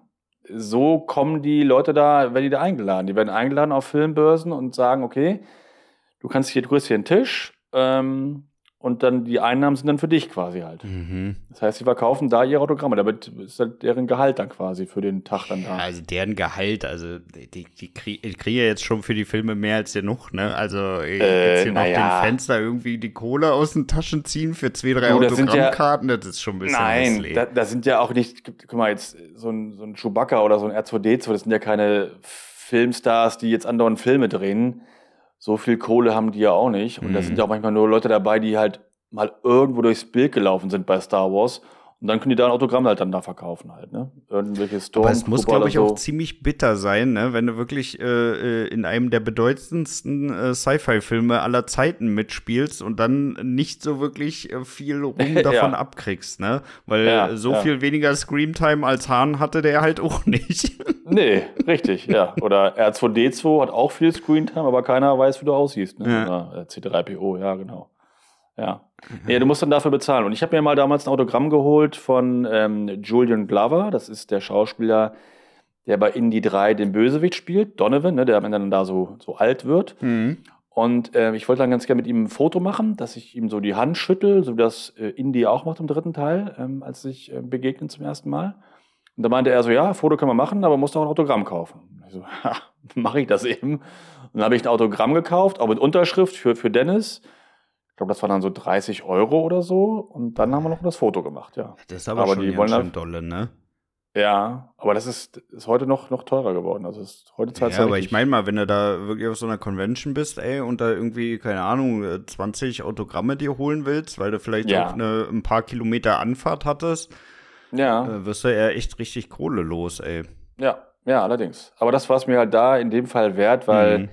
so kommen die Leute da, werden die da eingeladen. Die werden eingeladen auf Filmbörsen und sagen, okay, du kannst hier, du kriegst hier einen Tisch, ähm, und dann die Einnahmen sind dann für dich quasi halt. Mhm. Das heißt, sie verkaufen da ihre Autogramme. Damit ist halt deren Gehalt dann quasi für den Tag dann da. Ja, also deren Gehalt, also die, die kriegen ja jetzt schon für die Filme mehr als genug, ne? Also äh, jetzt hier noch ja. den Fenster irgendwie die Kohle aus den Taschen ziehen für zwei, drei Autogrammkarten, das, ja, das ist schon ein bisschen Nein, da, da, sind ja auch nicht, guck mal, jetzt so ein, so ein Chewbacca oder so ein R2D2, das sind ja keine Filmstars, die jetzt andauernd Filme drehen so viel Kohle haben die ja auch nicht. Und mhm. da sind ja auch manchmal nur Leute dabei, die halt mal irgendwo durchs Bild gelaufen sind bei Star Wars. Und dann können die da ein Autogramm halt dann da verkaufen halt, ne? Irgendwelche Storm Aber es muss, glaube ich, so. auch ziemlich bitter sein, ne? Wenn du wirklich äh, äh, in einem der bedeutendsten äh, Sci-Fi-Filme aller Zeiten mitspielst und dann nicht so wirklich äh, viel [LAUGHS] Ruhm davon ja. abkriegst, ne? Weil ja, so ja. viel weniger Screamtime als Hahn hatte der halt auch [LAUGHS] nicht. nee, richtig, ja. Oder R2D2 hat auch viel Screentime, aber keiner weiß, wie du aussiehst, ne? Äh, C3PO, ja, genau. Ja. Ja, du musst dann dafür bezahlen. Und ich habe mir mal damals ein Autogramm geholt von ähm, Julian Glover. Das ist der Schauspieler, der bei Indie 3 den Bösewicht spielt, Donovan, ne, der dann da so, so alt wird. Mhm. Und äh, ich wollte dann ganz gerne mit ihm ein Foto machen, dass ich ihm so die Hand schüttel, so wie das äh, Indie auch macht im dritten Teil, ähm, als sich äh, begegnen zum ersten Mal. Und da meinte er so, ja, Foto können wir machen, aber musst auch ein Autogramm kaufen. Ich so, [LAUGHS] mache ich das eben. Und dann habe ich ein Autogramm gekauft, auch mit Unterschrift für, für Dennis glaube, das waren dann so 30 Euro oder so. Und dann haben wir noch das Foto gemacht, ja. Das ist aber, aber schon die wollen dann, dolle, ne? Ja, aber das ist, ist heute noch, noch teurer geworden. Also ist heute zahlt Ja, aber ich meine mal, wenn du da wirklich auf so einer Convention bist, ey, und da irgendwie, keine Ahnung, 20 Autogramme dir holen willst, weil du vielleicht ja. auch eine, ein paar Kilometer Anfahrt hattest, ja. Äh, wirst du ja echt richtig Kohle los, ey. Ja, ja, allerdings. Aber das war es mir halt da in dem Fall wert, weil mhm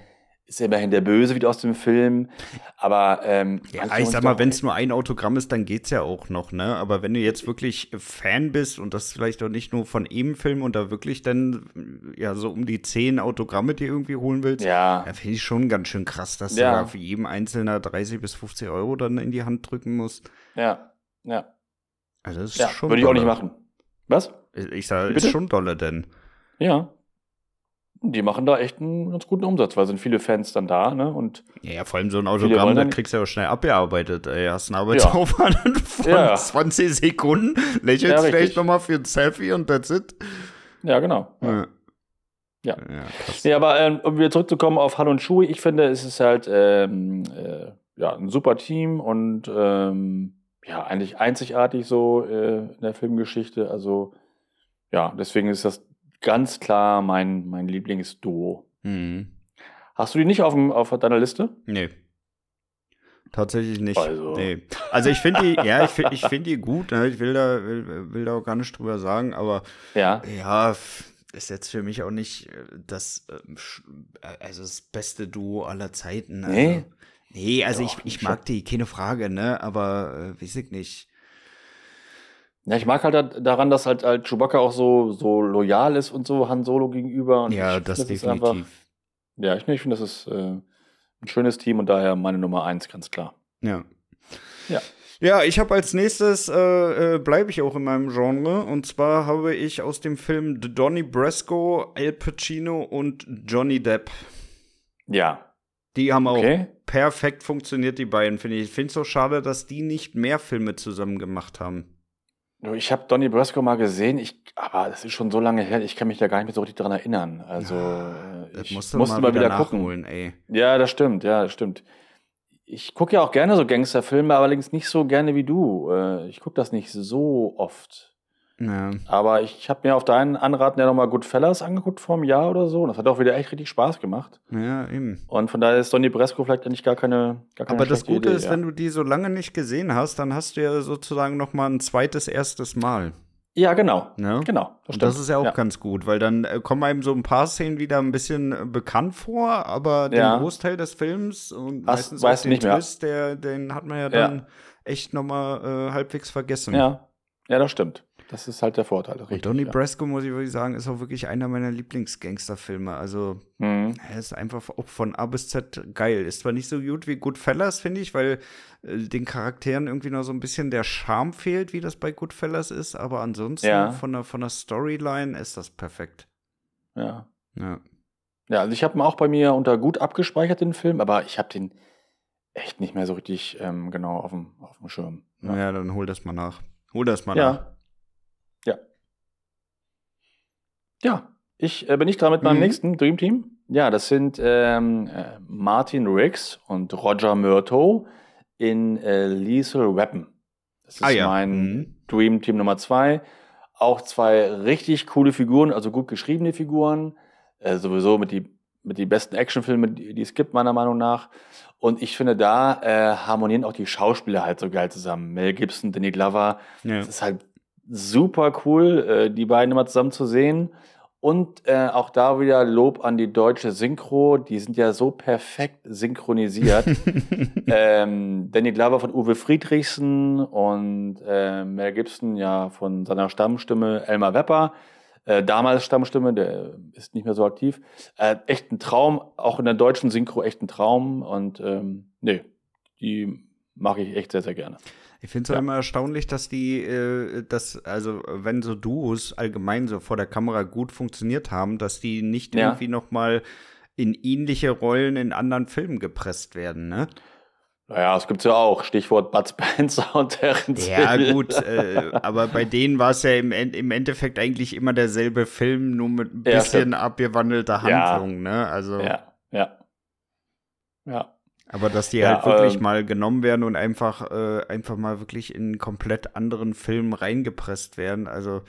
ist ja immerhin der Böse wieder aus dem Film. Aber ähm, ja, ich sag mal, wenn es nur ein Autogramm ist, dann geht's ja auch noch, ne? Aber wenn du jetzt wirklich Fan bist und das vielleicht auch nicht nur von eben Film und da wirklich dann ja so um die zehn Autogramme dir irgendwie holen willst, ja, ja finde ich schon ganz schön krass, dass ja. du da für jeden Einzelner 30 bis 50 Euro dann in die Hand drücken musst. Ja, ja. Also das ist ja, schon. Würde ich auch nicht machen. Was? Ich sage, ist schon dolle denn. Ja, die machen da echt einen ganz guten Umsatz, weil sind viele Fans dann da, ne? Und ja, vor allem so ein Autogramm, da kriegst du ja auch schnell abgearbeitet. Ey, hast einen Arbeitsaufwand ja. [LAUGHS] von ja. 20 Sekunden, lächelst ja, vielleicht nochmal für ein Selfie und that's it. Ja, genau. Ja. Ja. Ja, ja aber ähm, um wieder zurückzukommen auf Hall und Shui, ich finde, es ist halt ähm, äh, ja, ein super Team und ähm, ja, eigentlich einzigartig so äh, in der Filmgeschichte. Also ja, deswegen ist das ganz klar mein, mein Lieblingsduo. Mhm. Hast du die nicht auf, dem, auf deiner Liste? Nee. Tatsächlich nicht. Also, nee. also ich finde die, ja, ich finde ich find die gut. Ne? Ich will da, will, will da auch gar nicht drüber sagen, aber ja, ja ist jetzt für mich auch nicht das, ähm, also das beste Duo aller Zeiten. Also, nee. Nee, also Doch, ich, ich mag die, keine Frage, ne? Aber äh, weiß ich nicht. Ja, ich mag halt daran, dass halt, halt Chewbacca auch so, so loyal ist und so Han Solo gegenüber. Und ja, ich, das, das definitiv. Einfach, ja, ich, ich finde, das ist äh, ein schönes Team und daher meine Nummer eins, ganz klar. Ja. Ja. Ja, ich habe als nächstes, äh, äh, bleibe ich auch in meinem Genre. Und zwar habe ich aus dem Film Donnie Brasco, Al Pacino und Johnny Depp. Ja. Die haben auch okay. perfekt funktioniert, die beiden, finde ich. Ich finde es so schade, dass die nicht mehr Filme zusammen gemacht haben. Ich habe Donny Brasco mal gesehen, ich, aber das ist schon so lange her, ich kann mich da gar nicht mehr so richtig dran erinnern. Also ja, äh, ich musste mal, mal wieder, wieder gucken. Ey. Ja, das stimmt, ja, das stimmt. Ich gucke ja auch gerne so Gangsterfilme, allerdings nicht so gerne wie du. Äh, ich gucke das nicht so oft. Ja. Aber ich habe mir auf deinen Anraten ja nochmal Goodfellas angeguckt vor einem Jahr oder so. Und das hat auch wieder echt richtig Spaß gemacht. Ja, eben. Und von daher ist Donny Bresco vielleicht eigentlich gar keine, gar keine Aber das Gute Idee, ist, ja. wenn du die so lange nicht gesehen hast, dann hast du ja sozusagen nochmal ein zweites, erstes Mal. Ja, genau. Ja? Genau. Das, das, ist ja auch ja. ganz gut, weil dann äh, kommen einem so ein paar Szenen wieder ein bisschen äh, bekannt vor, aber den Großteil des Films und Hast, meistens auch den Twist, der, den hat man ja dann echt nochmal äh, halbwegs vergessen. Ja. Ja, das stimmt. Das ist halt der Vorteil. Richtig, und Donnie ja. Brasco, muss ich wirklich sagen, ist auch wirklich einer meiner Lieblingsgangsterfilme. Also, mhm. er ist einfach auch von A bis Z geil. Ist zwar nicht so gut wie Goodfellas, finde ich, weil äh, den Charakteren irgendwie noch so ein bisschen der Charme fehlt, wie das bei Goodfellas ist, aber ansonsten ja. von, der, von der Storyline ist das perfekt. Ja. Ja. Ja, also ich habe ihn auch bei mir unter gut abgespeichert, den Film, aber ich habe den echt nicht mehr so richtig ähm, genau auf dem, auf dem Schirm. Ja. ja, dann hol das mal nach. Hol das mal ja. nach. Ja. Ja, ich äh, bin ich dran mit meinem mhm. nächsten Dream Team. Ja, das sind ähm, äh, Martin Riggs und Roger Murto in äh, Lethal Weapon. Das ist ah, ja. mein mhm. Dream Team Nummer zwei. Auch zwei richtig coole Figuren, also gut geschriebene Figuren. Äh, sowieso mit die, mit die besten Actionfilme, die, die es gibt, meiner Meinung nach. Und ich finde, da äh, harmonieren auch die Schauspieler halt so geil zusammen. Mel Gibson, Danny Glover. Ja. Das ist halt super cool, äh, die beiden immer zusammen zu sehen. Und äh, auch da wieder Lob an die deutsche Synchro. Die sind ja so perfekt synchronisiert. [LAUGHS] [LAUGHS] ähm, Danny Glover von Uwe Friedrichsen und äh, Mel Gibson ja von seiner Stammstimme Elmar Wepper äh, damals Stammstimme, der ist nicht mehr so aktiv. Äh, echt ein Traum, auch in der deutschen Synchro echt ein Traum und ähm, nee, die mache ich echt sehr, sehr gerne. Ich finde es ja. immer erstaunlich, dass die, äh, dass, also wenn so Duos allgemein so vor der Kamera gut funktioniert haben, dass die nicht ja. irgendwie noch mal in ähnliche Rollen in anderen Filmen gepresst werden, ne? Naja, es gibt ja auch. Stichwort Bud Spencer [LAUGHS] und Terence Ja, gut, äh, [LAUGHS] aber bei denen war es ja im, im, Endeffekt eigentlich immer derselbe Film, nur mit ein bisschen ja, abgewandelter Handlung, ja. ne? Also. Ja, ja. Ja. Aber dass die ja, halt wirklich ähm, mal genommen werden und einfach, äh, einfach mal wirklich in einen komplett anderen Film reingepresst werden, also.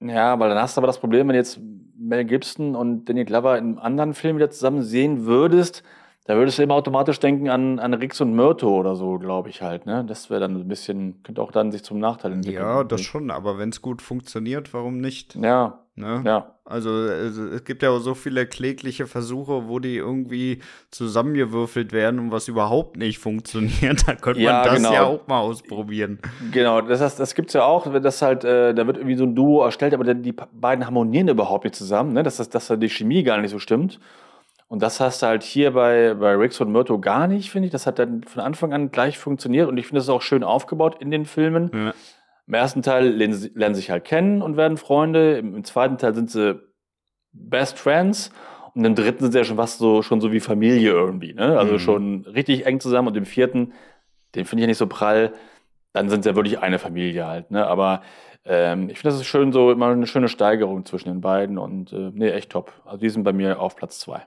Ja, weil dann hast du aber das Problem, wenn jetzt Mel Gibson und Danny Glover in einem anderen Film wieder zusammen sehen würdest, da würdest du immer automatisch denken an, an Rix und Myrto oder so, glaube ich halt. Ne? Das wäre dann ein bisschen, könnte auch dann sich zum Nachteil entwickeln. Ja, das schon, aber wenn es gut funktioniert, warum nicht? Ja. Ne? Ja. Also, es gibt ja auch so viele klägliche Versuche, wo die irgendwie zusammengewürfelt werden und was überhaupt nicht funktioniert. [LAUGHS] Da könnte ja, man das genau. ja auch mal ausprobieren. Genau, das heißt, das gibt's ja auch, das halt, äh, da wird irgendwie so ein Duo erstellt, aber die beiden harmonieren überhaupt nicht zusammen, ne? dass, das, dass da die Chemie gar nicht so stimmt. Und das hast du halt hier bei, bei Rix und Myrto gar nicht, finde ich. Das hat dann von Anfang an gleich funktioniert und ich finde, das auch schön aufgebaut in den Filmen. Ja. Im ersten Teil lernen sie, lernen sich halt kennen und werden Freunde. Im, Im, zweiten Teil sind sie Best Friends. Und im dritten sind sie ja schon was so, schon so wie Familie irgendwie, ne? Also mhm. schon richtig eng zusammen. Und im vierten, den finde ich ja nicht so prall. Dann sind sie ja wirklich eine Familie halt, ne? Aber ähm, ich finde, das ist schön so immer eine schöne Steigerung zwischen den beiden und äh, nee, echt top. Also die sind bei mir auf Platz zwei.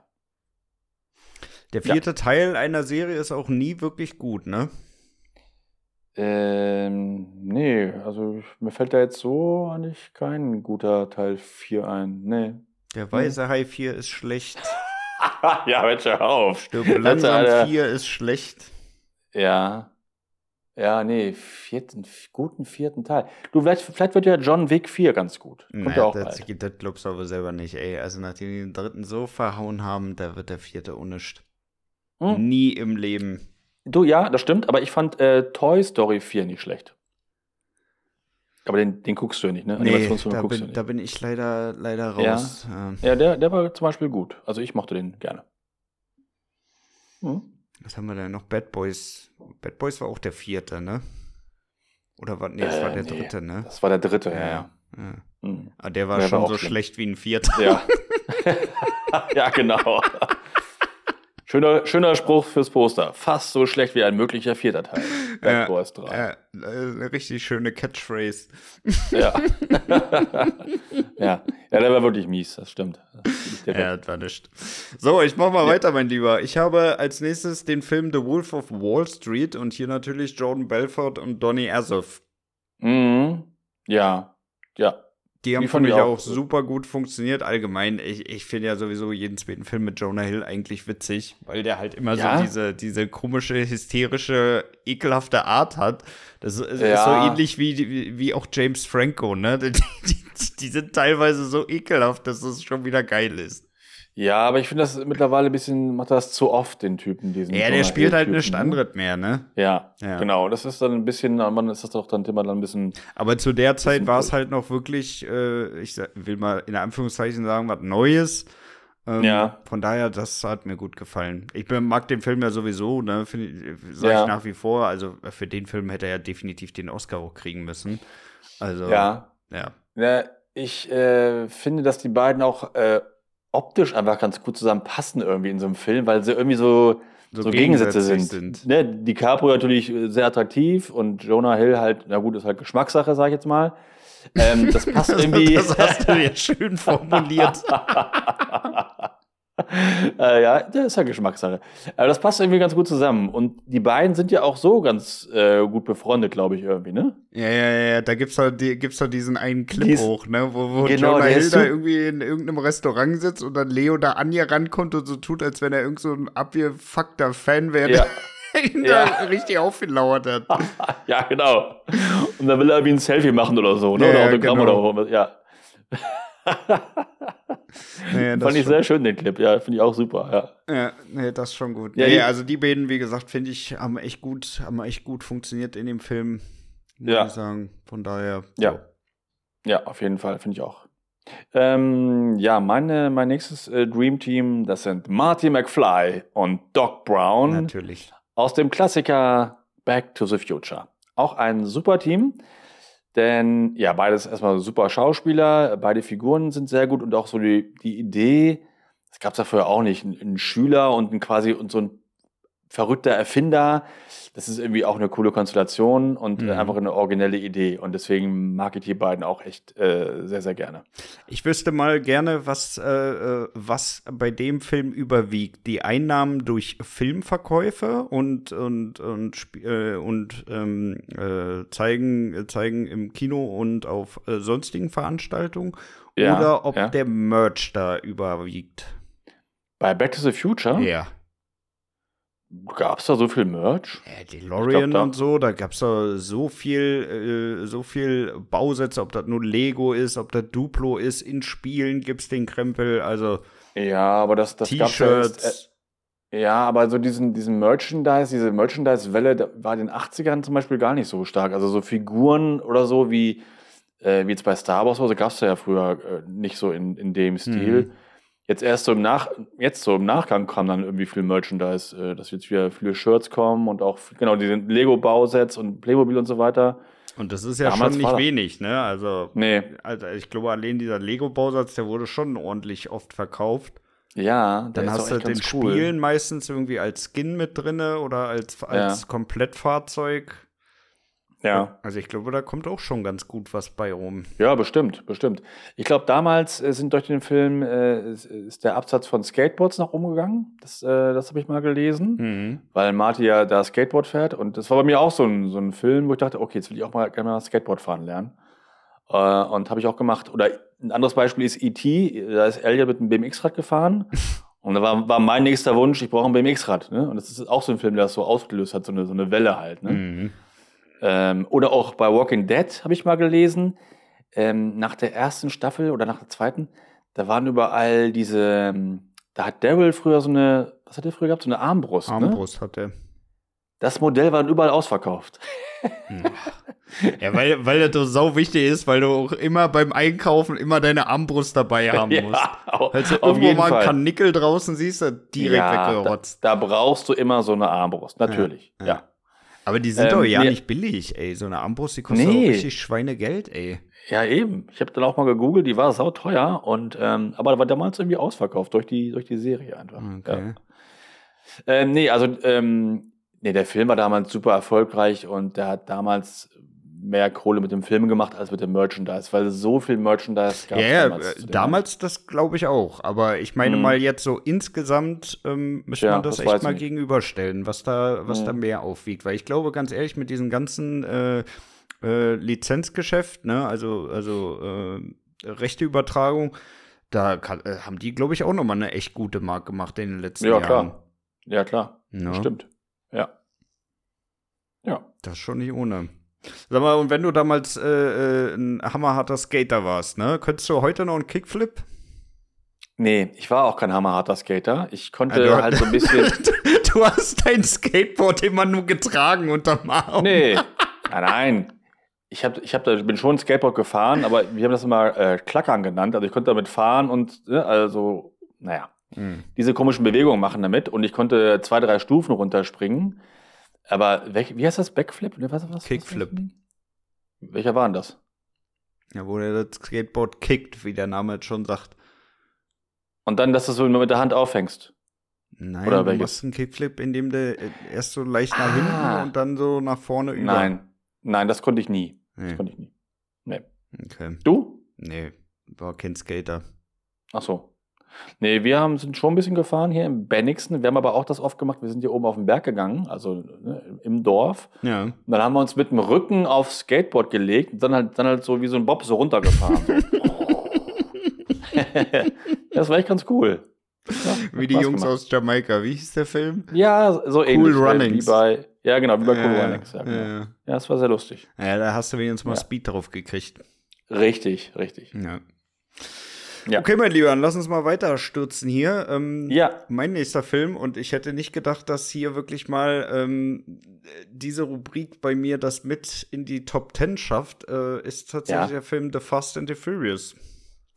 Der vierte ja. Teil einer Serie ist auch nie wirklich gut, ne? Ähm, nee, also mir fällt da jetzt so eigentlich kein guter Teil 4 ein. Nee. Der Weiße Hai 4 ist schlecht. [LAUGHS] ja, Mensch, hör auf. Stirb langsam 4 ist schlecht. Ja. Ja, nee, vierten, guten vierten Teil. Du, vielleicht, vielleicht wird ja John Wick 4 ganz gut. Kommt naja, ja auch das, bald. das glaubst du aber selber nicht, ey. Also nachdem die den dritten so verhauen haben, da wird der vierte unischt. Hm? Nie im Leben. Du, ja, das stimmt, aber ich fand äh, Toy Story 4 nicht schlecht. Aber den, den guckst du ja nicht, ne? Nee, da bin, nicht. da bin ich leider, leider raus. Ja, ja der, der war zum Beispiel gut. Also ich mochte den gerne. Hm? Was haben wir denn noch? Bad Boys. Bad Boys war auch der vierte, ne? Oder war, nee, das äh, war der nee, dritte, ne? Das war der dritte, ja, ja. ja. Mhm. Aber der war der schon war so schlimm. schlecht wie ein vierter. Ja. [LAUGHS] [LAUGHS] ja, genau. Schöner, schöner Spruch fürs Poster. Fast so schlecht wie ein möglicher vierter Teil. [LAUGHS] Bad ja, Boys 3. Ja, eine richtig schöne Catchphrase. Ja. [LAUGHS] [LAUGHS] ja. Ja, der war wirklich mies, das stimmt. ja, das war nicht. So, ich mach mal ja. weiter, mein Lieber. Ich habe als nächstes den Film The Wolf of Wall Street und hier natürlich Jordan Belfort und Donny Assoff. Mhm. Ja. Ja. Die haben für mich auch, auch super gut funktioniert. Allgemein, ich, ich finde ja sowieso jeden zweiten Film mit Jonah Hill eigentlich witzig, weil der halt immer ja? so diese, diese komische, hysterische, ekelhafte Art hat. Das ist, ja. ist so ähnlich wie, wie auch James Franco, ne? [LAUGHS] Die, die, die, sind teilweise so ekelhaft, dass es schon wieder geil ist. Ja, aber ich finde das mittlerweile ein bisschen, macht das zu oft, den Typen, diesen. Ja, der spielt halt nichts ne? anderes mehr, ne? Ja, ja, genau. Das ist dann ein bisschen, man ist das doch dann immer dann ein bisschen. Aber zu der Zeit war es halt noch wirklich, äh, ich will mal in Anführungszeichen sagen, was Neues. Ähm, ja. Von daher, das hat mir gut gefallen. Ich mag den Film ja sowieso, ne? Sag ja. ich nach wie vor. Also für den Film hätte er ja definitiv den Oscar auch kriegen müssen. Also, ja. Ja. ja ich äh, finde, dass die beiden auch äh, optisch einfach ganz gut zusammenpassen irgendwie in so einem Film, weil sie irgendwie so, so, so Gegensätze sind. sind. Ne, DiCaprio natürlich sehr attraktiv und Jonah Hill halt, na gut, ist halt Geschmackssache, sag ich jetzt mal. Ähm, das passt [LAUGHS] irgendwie. das hast du jetzt schön formuliert. [LAUGHS] [LAUGHS] äh, ja, das ist ja Geschmackssache. Aber das passt irgendwie ganz gut zusammen. Und die beiden sind ja auch so ganz äh, gut befreundet, glaube ich, irgendwie, ne? Ja, ja, ja. Da gibt's doch, die, gibt's doch diesen einen Clip Dies, hoch, ne? Wo, wo genau, Jonah Hill da irgendwie in irgendeinem Restaurant sitzt und dann Leo da an ihr rankommt und so tut, als wenn er irgend so ein abgefuckter Fan wäre. Ja. [LAUGHS] ihn ja. da richtig aufgelauert hat. [LAUGHS] ja, genau. Und dann will er wie ein Selfie machen oder so, ne? Ja, oder Autogramm genau. oder ja [LAUGHS] nee, Fand ich sehr schön, den Clip. Ja, finde ich auch super. Ja, ja nee, das ist schon gut. Ja, nee, also die beiden, wie gesagt, finde ich, haben echt gut, haben echt gut funktioniert in dem Film. Muss ja. ich sagen. Von daher. Ja. Ja, auf jeden Fall, finde ich auch. Ähm, ja, meine, mein nächstes äh, Dream Team, das sind Marty McFly und Doc Brown. Natürlich. Aus dem Klassiker Back to the Future. Auch ein super Team. Denn ja, beides erstmal super Schauspieler, beide Figuren sind sehr gut und auch so die, die Idee, das gab es ja vorher auch nicht, ein, ein Schüler und ein quasi und so ein verrückter Erfinder. Das ist irgendwie auch eine coole Konstellation und mhm. einfach eine originelle Idee. Und deswegen mag ich die beiden auch echt äh, sehr, sehr gerne. Ich wüsste mal gerne, was, äh, äh was bei dem Film überwiegt. Die Einnahmen durch Filmverkäufe und, und, und, äh, und ähm, äh, zeigen, zeigen im Kino und auf äh, sonstigen Veranstaltungen. Ja, oder ob ja. der Merch da überwiegt. Bei Back to the Future? Ja. Gab es da so viel Merch? Ja, DeLorean glaub, und so, da gab es da so viel, äh, so viel Bausätze, ob das nur Lego ist, ob das Duplo ist, in Spielen gibt es den Krempel, also Ja, aber das, das T-Shirts. Äh, ja, aber so diesen, diesen Merchandise, diese Merchandise-Welle war in den 80ern zum Beispiel gar nicht so stark. Also so Figuren oder so wie, äh, wie jetzt bei Star Wars, also gab es ja früher äh, nicht so in, in dem Stil. Mhm. Jetzt erst so im Nach jetzt so im Nachgang kam dann irgendwie viel Merchandise, äh, dass jetzt wieder viele Shirts kommen und auch genau diese Lego-Bausets und Playmobil und so weiter. Und das ist ja Damals schon nicht wenig, ne? Also, nee. also ich glaube, allein dieser Lego-Bausatz, der wurde schon ordentlich oft verkauft. Ja, dann hast du den cool. Spielen meistens irgendwie als Skin mit drinne oder als, als ja. Komplettfahrzeug. Ja. Also ich glaube, da kommt auch schon ganz gut was bei rum. Ja, bestimmt, bestimmt. Ich glaube, damals äh, sind durch den Film äh, ist der Absatz von Skateboards nach umgegangen. Das, äh, das habe ich mal gelesen, mhm. weil Marty ja da Skateboard fährt. Und das war bei mir auch so ein, so ein Film, wo ich dachte, okay, jetzt will ich auch mal gerne mal Skateboard fahren lernen. Äh, und habe ich auch gemacht. Oder ein anderes Beispiel ist E.T., da ist Elliot mit einem BMX-Rad gefahren. [LAUGHS] Und da war, war mein nächster Wunsch, ich brauche ein BMX-Rad. Ne? Und das ist auch so ein Film, der das so ausgelöst hat, so eine, so eine Welle halt. Ne? Mhm. Ähm, oder auch bei Walking Dead habe ich mal gelesen. Ähm, nach der ersten Staffel oder nach der zweiten, da waren überall diese. Ähm, da hat Daryl früher so eine. Was hat er früher gehabt? So eine Armbrust. Ne? Armbrust ne? hat er. Das Modell war überall ausverkauft. ja, weil, weil das so wichtig ist, weil du auch immer beim Einkaufen immer deine Armbrust dabei [LAUGHS] haben musst. Ja, Falls du irgendwo mal einen Kanickel draußen siehst, direkt ja, weggerotzt. Da, da, brauchst du immer so eine Armbrust, natürlich. ja. ja. Aber die sind ähm, doch ja nee. nicht billig, ey. So eine Armbrust, die kostet nee. richtig Schweinegeld, ey. Ja, eben. Ich habe dann auch mal gegoogelt, die war sauteuer und ähm, aber war damals irgendwie ausverkauft durch die, durch die Serie einfach. Okay. Ja. Ähm, nee, also ähm, nee, der Film war damals super erfolgreich und der hat damals mehr Kohle mit dem Film gemacht als mit dem Merchandise, weil so viel Merchandise gab. Ja, damals, äh, damals das glaube ich auch. Aber ich meine hm. mal jetzt so insgesamt ähm, müsste ja, man das, das echt mal nicht. gegenüberstellen, was da, was hm. da mehr aufwiegt. Weil ich glaube, ganz ehrlich, mit diesem ganzen äh, äh, Lizenzgeschäft, ne, also, also äh, Rechteübertragung, da kann, äh, haben die, glaube ich, auch nochmal eine echt gute Mark gemacht in den letzten ja, Jahren. Klar. Ja, klar. Ja. Stimmt. Ja. Ja. Das ist schon nicht ohne. Sag mal, und wenn du damals äh, äh, ein hammerharter Skater warst, ne, könntest du heute noch einen Kickflip? Nee, ich war auch kein hammerharter Skater. Ich konnte ja, halt so ein bisschen. [LAUGHS] du hast dein Skateboard immer nur getragen unterm Arm. Nee, nein, nein. Ich, hab, ich hab da, bin schon Skateboard gefahren, aber wir haben das immer äh, Klackern genannt. Also ich konnte damit fahren und, ne, also, naja, mhm. diese komischen Bewegungen machen damit. Und ich konnte zwei, drei Stufen runterspringen. Aber wie heißt das? Backflip? Was, was, Kickflip. Was Welcher war denn das? Ja, wo der das Skateboard kickt, wie der Name jetzt schon sagt. Und dann, dass du es so mit der Hand aufhängst. Nein, Oder du welches? machst einen Kickflip, in dem du erst so leicht nach ah. hinten und dann so nach vorne über. Nein, nein, das konnte ich nie. Nee. Das konnte ich nie. Nee. Okay. Du? Nee, war kein Skater. Ach so. Nee, wir haben, sind schon ein bisschen gefahren hier im Bennigsen. Wir haben aber auch das oft gemacht. Wir sind hier oben auf den Berg gegangen, also ne, im Dorf. Ja. Und dann haben wir uns mit dem Rücken aufs Skateboard gelegt und dann halt, dann halt so wie so ein Bob so runtergefahren. [LAUGHS] das war echt ganz cool. Ja, wie die Jungs gemacht. aus Jamaika. Wie hieß der Film? Ja, so cool ähnlich. Cool Runnings. Wie bei, ja, genau, wie bei Cool Runnings. Ja, genau. ja. ja, das war sehr lustig. Ja, da hast du wenigstens mal Speed drauf gekriegt. Richtig, richtig. Ja. Ja. Okay, mein Lieber, lass uns mal weiter stürzen hier. Ähm, ja. Mein nächster Film, und ich hätte nicht gedacht, dass hier wirklich mal ähm, diese Rubrik bei mir das mit in die Top Ten schafft, äh, ist tatsächlich ja. der Film The Fast and the Furious.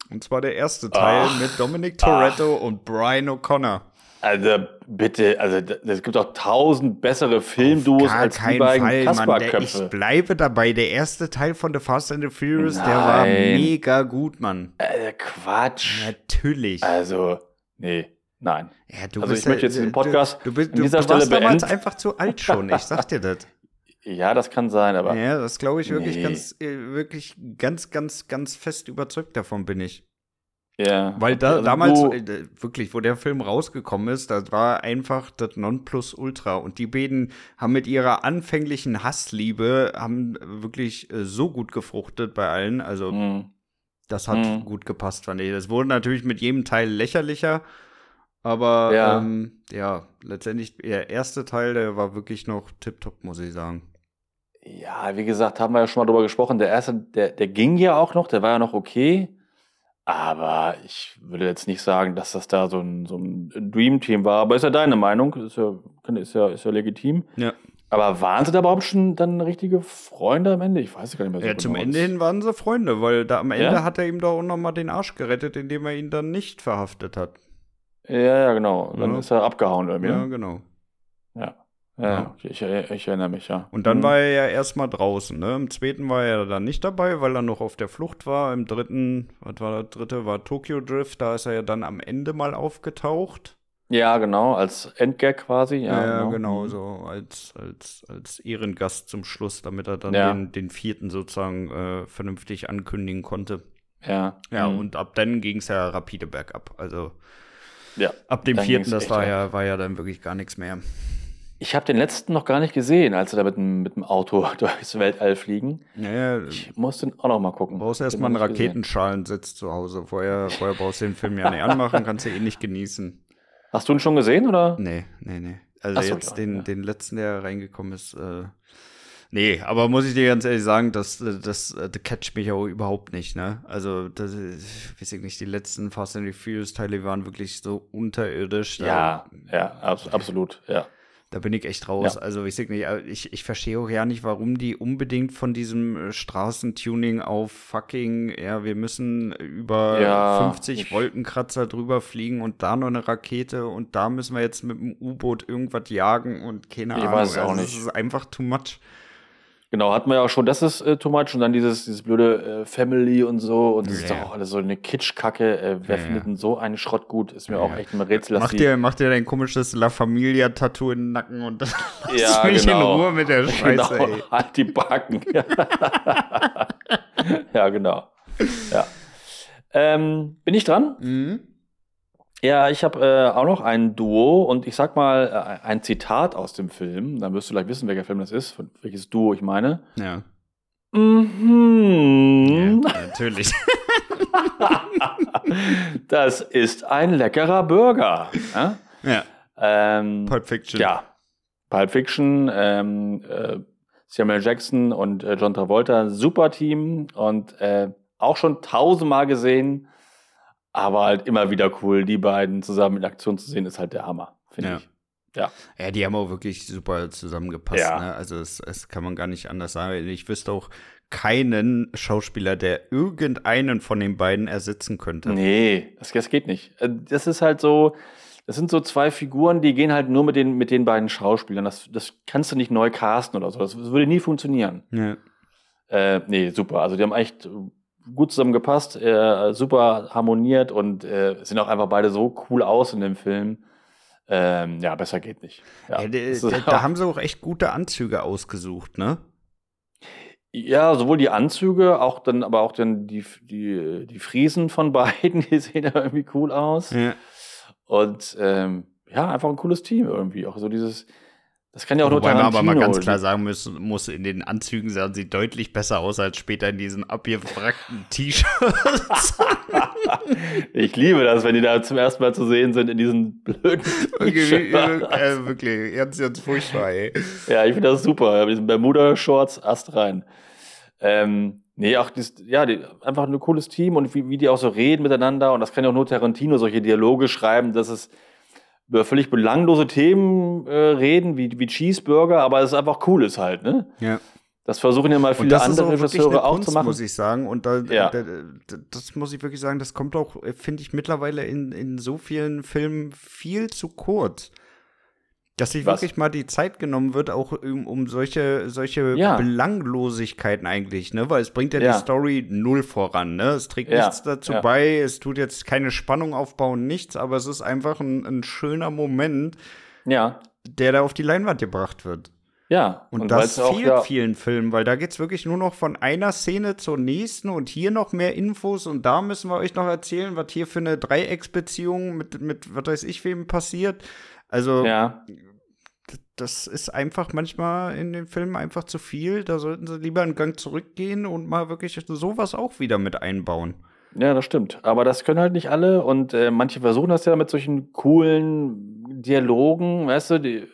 Und zwar der erste Teil ach, mit Dominic Toretto ach. und Brian O'Connor. Also bitte, also es gibt auch tausend bessere Filmduos als die beiden Kasperköpfe. Ich bleibe dabei, der erste Teil von The Fast and the Furious, Nein. der war mega gut, Mann. Äh, Quatsch. Natürlich. Also, nee. Nein. Ja, du also ich möchte jetzt diesen Podcast du, bist, an dieser du, du Stelle warst beenden. damals einfach zu alt schon, ich sag dir das. [LAUGHS] Ja, das kann sein, aber. Ja, das glaube ich wirklich nee. ganz, äh, wirklich ganz, ganz, ganz fest überzeugt davon bin ich. Ja. Weil da also damals, wo, äh, wirklich, wo der Film rausgekommen ist, das war einfach das Nonplusultra. Und die beiden haben mit ihrer anfänglichen Hassliebe, haben wirklich äh, so gut gefruchtet bei allen. Also, mhm. das hat mhm. gut gepasst, fand ich. Das wurde natürlich mit jedem Teil lächerlicher. Aber ja, ähm, ja letztendlich der erste Teil, der war wirklich noch tipptopp, muss ich sagen. Ja, wie gesagt, haben wir ja schon mal drüber gesprochen. Der erste, der, der ging ja auch noch, der war ja noch okay. Aber ich würde jetzt nicht sagen, dass das da so ein, so ein Dream-Team war. Aber ist ja deine Meinung, ist ja, ist ja, ist ja legitim. Ja. Aber waren sie da überhaupt schon dann richtige Freunde am Ende? Ich weiß gar nicht mehr so Ja, genau. zum Ende hin waren sie Freunde, weil da am Ende ja? hat er ihm doch auch nochmal den Arsch gerettet, indem er ihn dann nicht verhaftet hat. Ja, ja, genau. Dann ja. ist er abgehauen irgendwie. Ja, genau. Ja. Ja, ich, ich, erinnere mich, ja. Und dann mhm. war er ja erstmal draußen, ne? Im zweiten war er dann nicht dabei, weil er noch auf der Flucht war. Im dritten, was war der dritte, war Tokyo Drift, da ist er ja dann am Ende mal aufgetaucht. Ja, genau, als Endgag quasi, ja. Ja, genau, genau so als, als, als Ehrengast zum Schluss, damit er dann ja. den, den vierten sozusagen äh, vernünftig ankündigen konnte. Ja. Ja, mhm. und ab dann ging es ja rapide bergab. Also ja, ab dem vierten, das war ja, war ja dann wirklich gar nichts mehr. Ich habe den letzten noch gar nicht gesehen, als sie da mit dem, mit dem Auto [LAUGHS] durchs Weltall fliegen. Ja, ich muss den auch noch mal gucken. Du brauchst erstmal einen Raketenschalensitz zu Hause. Vorher, vorher brauchst du den Film ja nicht anmachen, kannst du eh nicht genießen. Hast du ihn schon gesehen, oder? Nee, nee, nee. Also so, jetzt ja, den, ja. den letzten, der reingekommen ist, äh, Nee, aber muss ich dir ganz ehrlich sagen, das, das, das catcht mich auch überhaupt nicht, ne? Also, das weiß ich nicht, die letzten Fast and the Furious Teile waren wirklich so unterirdisch. Ja, ja, absolut, ja. Da bin ich echt raus. Ja. Also ich, nicht, äh, ich, ich verstehe auch ja nicht, warum die unbedingt von diesem äh, Straßentuning auf fucking, ja, wir müssen über ja, 50 Wolkenkratzer drüber fliegen und da noch eine Rakete und da müssen wir jetzt mit dem U-Boot irgendwas jagen und keine ich Ahnung. Weiß auch also, nicht. Das ist einfach too much. Genau, hatten wir ja auch schon, das ist äh, too much und dann dieses, dieses blöde äh, Family und so und das ja. ist doch auch alles so eine Kitschkacke. Äh, wer ja, findet denn so einen Schrott gut? Ist mir ja, auch echt ein Rätsel. Mach dir, mach dir dein komisches La Familia-Tattoo in den Nacken und dann [LAUGHS] ja, mich genau. in Ruhe mit der Scheiße, genau. ey. Halt die Backen. [LAUGHS] [LAUGHS] ja, genau. Ja. Ähm, bin ich dran? Mhm. Ja, ich habe äh, auch noch ein Duo und ich sag mal äh, ein Zitat aus dem Film. Dann wirst du gleich wissen, welcher Film das ist, welches Duo ich meine. Ja. Mhm. Ja, natürlich. [LAUGHS] das ist ein leckerer Burger. Ja. ja. Ähm, Pulp Fiction. Ja. Pulp Fiction. Ähm, äh, Samuel Jackson und äh, John Travolta, super Team und äh, auch schon tausendmal gesehen Aber halt immer wieder cool, die beiden zusammen in Aktion zu sehen, ist halt der Hammer, finde Ja. ich. Ja. Ja, die haben auch wirklich super zusammengepasst. Ja. Ne? Also es, es kann man gar nicht anders sagen. Ich wüsste auch keinen Schauspieler, der irgendeinen von den beiden ersetzen könnte. Nee, das, das geht nicht. Äh, Das ist halt so, das sind so zwei Figuren, die gehen halt nur mit den, mit den beiden Schauspielern. Das, das kannst du nicht neu casten oder so. Das, das würde nie funktionieren. Ja. Äh, nee, super. Also die haben echt gut zusammengepasst, äh, super harmoniert und äh, sehen auch einfach beide so cool aus in dem Film. Ähm, ja, besser geht nicht. Ja, Ja, ist- der, [LAUGHS] da haben sie auch echt gute Anzüge ausgesucht, ne? ja, sowohl die Anzüge, auch dann, aber auch dann die, die, die Friesen von [LAUGHS] beiden, die sehen ja irgendwie cool aus. Ja. Und ähm, ja, einfach ein cooles Team irgendwie. Auch so dieses, das kann ja auch nur Wobei man aber mal Tarantino. ganz klar sagen muss, muss, in den Anzügen sahen sie deutlich besser aus als später in diesen abgewrackten [LAUGHS] T-Shirts. ich liebe das, wenn die da zum ersten Mal zu sehen sind in diesen blöden Okay, T-Shirts. äh, wirklich, ganz, ganz furchtbar, ey. Ja, ich finde das super. Mit diesen Bermuda-Shorts, Ast rein. Ähm, nee, auch das, ja, die, einfach ein cooles Team und wie, wie die auch so reden miteinander. Und das kann ja auch nur Tarantino solche Dialoge schreiben, dass es über völlig belanglose Themen äh, reden, wie, wie Cheeseburger, aber es ist einfach cool ist halt, ne? Ja. Das versuchen ja mal viele andere Regisseure auch Kunst, zu machen. muss ich sagen. Und da, Ja. da, da, das muss ich wirklich sagen, das kommt auch, äh, finde ich, mittlerweile in, in so vielen Filmen viel zu kurz. Dass sich Was? wirklich mal die Zeit genommen wird, auch um, um solche, solche Ja. Belanglosigkeiten eigentlich, ne? Weil es bringt ja, Ja. die Story null voran, ne? Es trägt Ja. nichts dazu bei, es tut jetzt keine Spannung aufbauen, nichts, aber es ist einfach ein, ein schöner Moment, Ja, der da auf die Leinwand gebracht wird. ja. Und, weil's das auch, fehlt ja, vielen Filmen, weil da geht's wirklich nur noch von einer Szene zur nächsten und hier noch mehr Infos und da müssen wir euch noch erzählen, was hier für eine Dreiecksbeziehung mit, mit was weiß ich wem passiert. Also, Ja, das ist einfach manchmal in den Filmen einfach zu viel. Da sollten sie lieber einen Gang zurückgehen und mal wirklich sowas auch wieder mit einbauen. ja, das stimmt. Aber das können halt nicht alle und äh, manche versuchen das ja mit solchen coolen Dialogen, weißt du,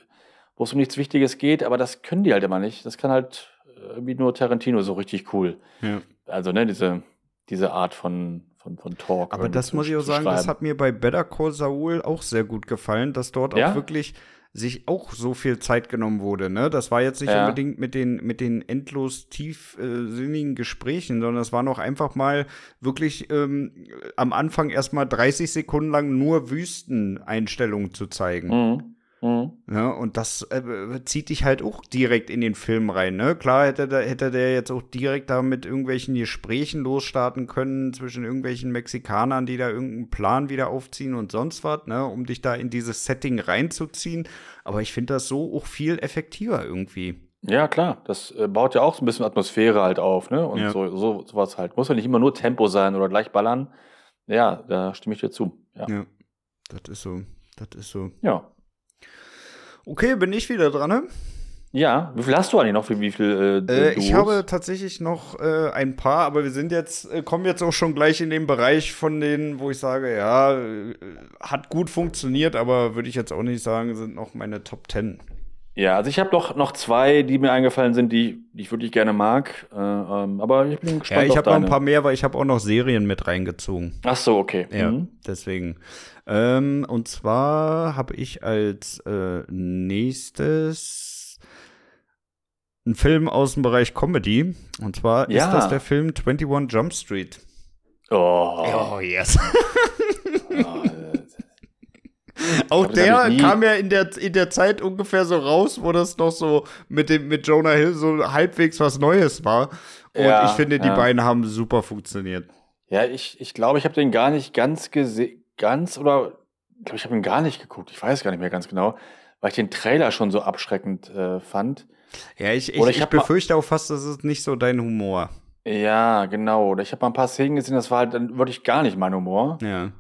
wo es um nichts Wichtiges geht, aber das können die halt immer nicht. Das kann halt äh, irgendwie nur Tarantino so richtig cool. Ja. Also, ne, diese, diese Art von, von, von Talk. Aber das muss ich auch sagen, das hat mir bei Better Call Saul auch sehr gut gefallen, dass dort Ja? auch wirklich sich auch so viel Zeit genommen wurde. Ne? Das war jetzt nicht Ja. unbedingt mit den, mit den endlos tiefsinnigen Gesprächen, sondern das war noch einfach mal wirklich ähm, am Anfang erstmal 30 Sekunden lang nur Wüsteneinstellungen zu zeigen. Mhm. Mhm. Ne? Und das äh, zieht dich halt auch direkt in den Film rein. Ne? Klar hätte, der- hätte der jetzt auch direkt da mit irgendwelchen Gesprächen losstarten können zwischen irgendwelchen Mexikanern, die da irgendeinen Plan wieder aufziehen und sonst was, ne? um dich da in dieses Setting reinzuziehen. Aber ich finde das so auch viel effektiver irgendwie. Ja, klar. Das äh, baut ja auch so ein bisschen Atmosphäre halt auf, ne? Und Ja. so, so sowas halt. Muss ja nicht immer nur Tempo sein oder gleich ballern. Ja, da stimme ich dir zu. Ja. Ja, das ist so. Das ist so. Ja. Okay, bin ich wieder dran, ne? Ja. Wie viel hast du eigentlich noch? Wie, wie viel äh, Äh, ich habe tatsächlich noch äh, ein paar, aber wir sind jetzt, äh, kommen jetzt auch schon gleich in den Bereich von denen, wo ich sage, ja, äh, hat gut funktioniert, aber würde ich jetzt auch nicht sagen, sind noch meine Top Ten. Ja, also ich habe noch, noch zwei, die mir eingefallen sind, die, die ich wirklich gerne mag. Äh, ähm, aber ich bin gespannt Ja, ich habe noch ein paar mehr, weil ich habe auch noch Serien mit reingezogen. Ach so, okay. Ja, Mhm. deswegen. Ähm, und zwar habe ich als äh, nächstes einen Film aus dem Bereich Comedy. Und zwar Ja. ist das der Film 21 Jump Street. Oh. yes. oh, [LAUGHS] Auch der kam ja in der, in der Zeit ungefähr so raus, wo das noch so mit, dem, mit Jonah Hill so halbwegs was Neues war. Und Ja, ich finde, die ja. beiden haben super funktioniert. Ja, ich, ich glaube, ich habe den gar nicht ganz gesehen, ganz oder ich glaube, ich habe ihn gar nicht geguckt. Ich weiß gar nicht mehr ganz genau, weil ich den Trailer schon so abschreckend äh, fand. Ja, ich, ich, Oder ich, ich befürchte auch fast, das ist nicht so dein Humor. Ja, genau. Oder Ich habe mal ein paar Szenen gesehen, das war halt dann wirklich gar nicht mein Humor. Ja.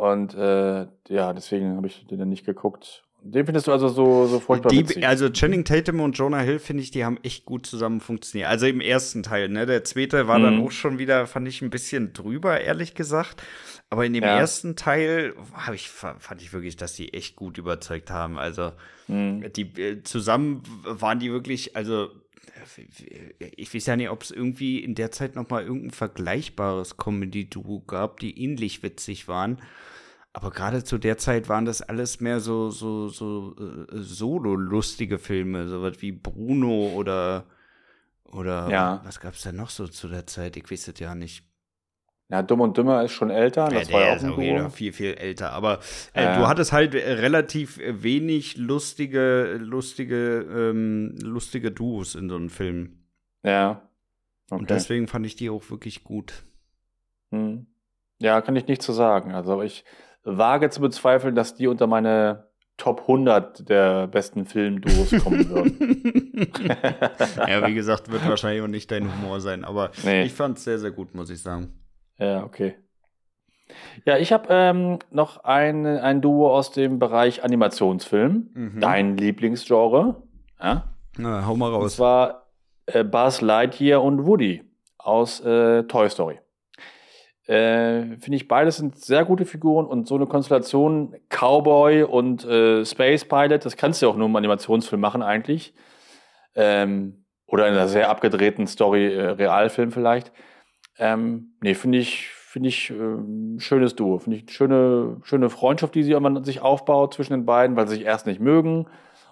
Und äh, ja, deswegen habe ich den dann nicht geguckt. Den findest du also so, so furchtbar Die, witzig. also Channing Tatum und Jonah Hill, finde ich, die haben echt gut zusammen funktioniert. Also im ersten Teil, ne? Der zweite war dann Mhm. auch schon wieder, fand ich ein bisschen drüber, ehrlich gesagt. Aber in dem Ja. ersten Teil hab ich, fand ich wirklich, dass die echt gut überzeugt haben. Also Mhm. die äh, zusammen waren die wirklich, also ich weiß ja nicht, ob es irgendwie in der Zeit noch mal irgendein vergleichbares Comedy-Duo gab, die ähnlich witzig waren. Aber gerade zu der Zeit waren das alles mehr so, so, so äh, solo-lustige Filme, sowas wie Bruno oder, oder Ja. was gab's da noch so zu der Zeit? Ich weiß es ja nicht. Ja, Dumm und Dümmer ist schon älter. Das Ja, war ja auch ein. Fall viel, viel älter. Aber äh, Ja. du hattest halt äh, relativ wenig lustige, lustige, ähm, lustige Duos in so einem Film. Ja. Okay. Und deswegen fand ich die auch wirklich gut. Hm. Ja, kann ich nicht zu sagen. Also ich wage zu bezweifeln, dass die unter meine Top 100 der besten Filmduos kommen würden. [LAUGHS] ja, wie gesagt, wird [LAUGHS] wahrscheinlich auch nicht dein Humor sein, aber Nee. ich fand es sehr, sehr gut, muss ich sagen. Ja, okay. Ja, ich habe ähm, noch ein, ein Duo aus dem Bereich Animationsfilm. Mhm. Dein Lieblingsgenre. Ja? Na, hau mal Und raus. zwar äh, Buzz Lightyear und Woody aus äh, Toy Story. Äh, Finde ich, beides sind sehr gute Figuren und so eine Konstellation Cowboy und äh, Space Pilot, das kannst du ja auch nur im Animationsfilm machen eigentlich. Ähm, oder in einer sehr abgedrehten Story, äh, Realfilm vielleicht. Ähm, nee, finde ich, finde ich ähm, schönes Duo. Finde ich eine schöne, schöne Freundschaft, die sie irgendwann sich aufbaut zwischen den beiden, weil sie sich erst nicht mögen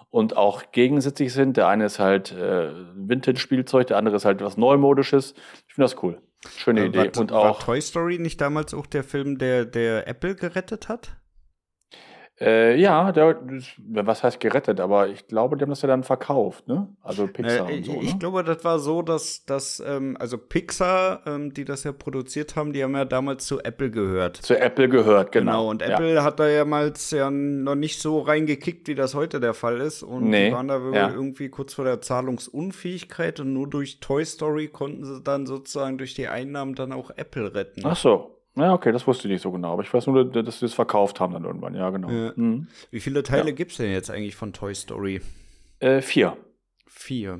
und auch gegensätzlich sind. Der eine ist halt äh, Vintage-Spielzeug, der andere ist halt was Neumodisches. Ich finde das cool. Schöne Äh, Idee. war, und war auch, Toy Story nicht damals auch der Film, der, der Apple gerettet hat? Äh, ja, der, was heißt gerettet, aber ich glaube, die haben das ja dann verkauft, ne? Also Pixar Äh, und so, ich ne? glaube, das war so, dass, dass ähm, also Pixar, ähm, die das ja produziert haben, die haben ja damals zu Apple gehört. Zu Apple gehört, genau. Genau, und Ja. Apple hat da ja mal ja noch nicht so reingekickt, wie das heute der Fall ist. Und Nee, die waren da ja. irgendwie kurz vor der Zahlungsunfähigkeit und nur durch Toy Story konnten sie dann sozusagen durch die Einnahmen dann auch Apple retten. Ach so. Ja, okay, das wusste ich nicht so genau. Aber ich weiß nur, dass sie das verkauft haben dann irgendwann. Ja, genau. Ja. Mhm. Wie viele Teile Ja. gibt's denn jetzt eigentlich von Toy Story? Äh, vier. Vier.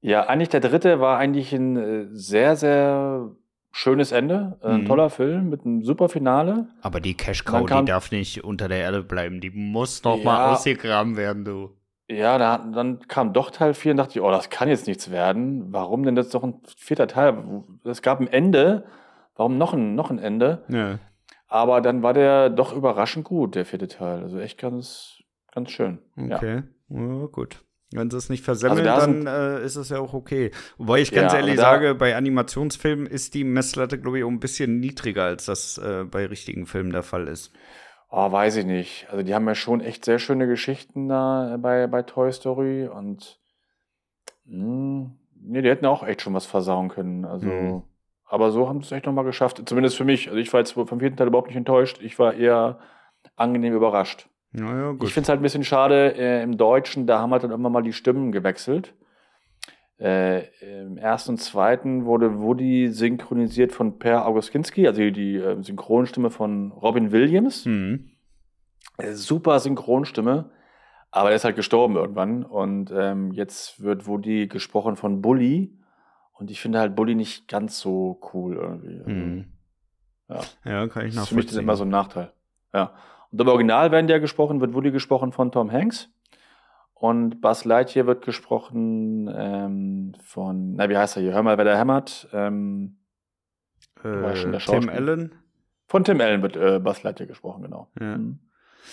Ja, eigentlich der dritte war eigentlich ein äh, sehr, sehr schönes Ende. Äh, Ein Mhm. toller Film mit einem super Finale. Aber die Cash Cow, die darf nicht unter der Erde bleiben. Die muss noch Ja. mal ausgegraben werden, du. Ja, da, dann kam doch Teil 4 und dachte ich, oh, das kann jetzt nichts werden. Warum denn jetzt noch ein vierter Teil? Es gab ein Ende. Warum noch ein, noch ein Ende? Ja. Aber dann war der doch überraschend gut, der vierte Teil. Also echt ganz, ganz schön. Ja. Okay, ja. gut. Wenn sie es nicht versemmeln, Also da dann äh, ist es ja auch okay. Wobei ich ganz Ja, ehrlich aber da- sage, bei Animationsfilmen ist die Messlatte, glaube ich, auch ein bisschen niedriger, als das äh, bei richtigen Filmen der Fall ist. Oh, weiß ich nicht. Also die haben ja schon echt sehr schöne Geschichten da bei, bei Toy Story und mh, nee, die hätten auch echt schon was versauen können. Also, Mhm. Aber so haben sie es echt nochmal geschafft. Zumindest für mich. Also ich war jetzt vom vierten Teil überhaupt nicht enttäuscht. Ich war eher angenehm überrascht. Naja, gut. Ich finde es halt ein bisschen schade, äh, im Deutschen, da haben halt dann immer mal die Stimmen gewechselt. Äh, Im ersten und zweiten wurde Woody synchronisiert von Per Augustinski, also die, äh, Synchronstimme von Robin Williams. hm. Äh, Super Synchronstimme, aber er ist halt gestorben irgendwann. Und ähm, jetzt wird Woody gesprochen von Bully. Und ich finde halt Bully nicht ganz so cool irgendwie. Also, Hm. Ja. Ja, kann ich das ist für mich das nachvollziehen. immer so ein Nachteil. Ja. Und im Original werden der gesprochen, wird Woody gesprochen von Tom Hanks. Und Buzz Lightyear wird gesprochen ähm, von, na, wie heißt er hier? Hör mal, wer da hämmert. Ähm, äh, der Tim. Allen. von Tim Allen wird äh, Buzz Lightyear gesprochen, genau. Ja. Mhm.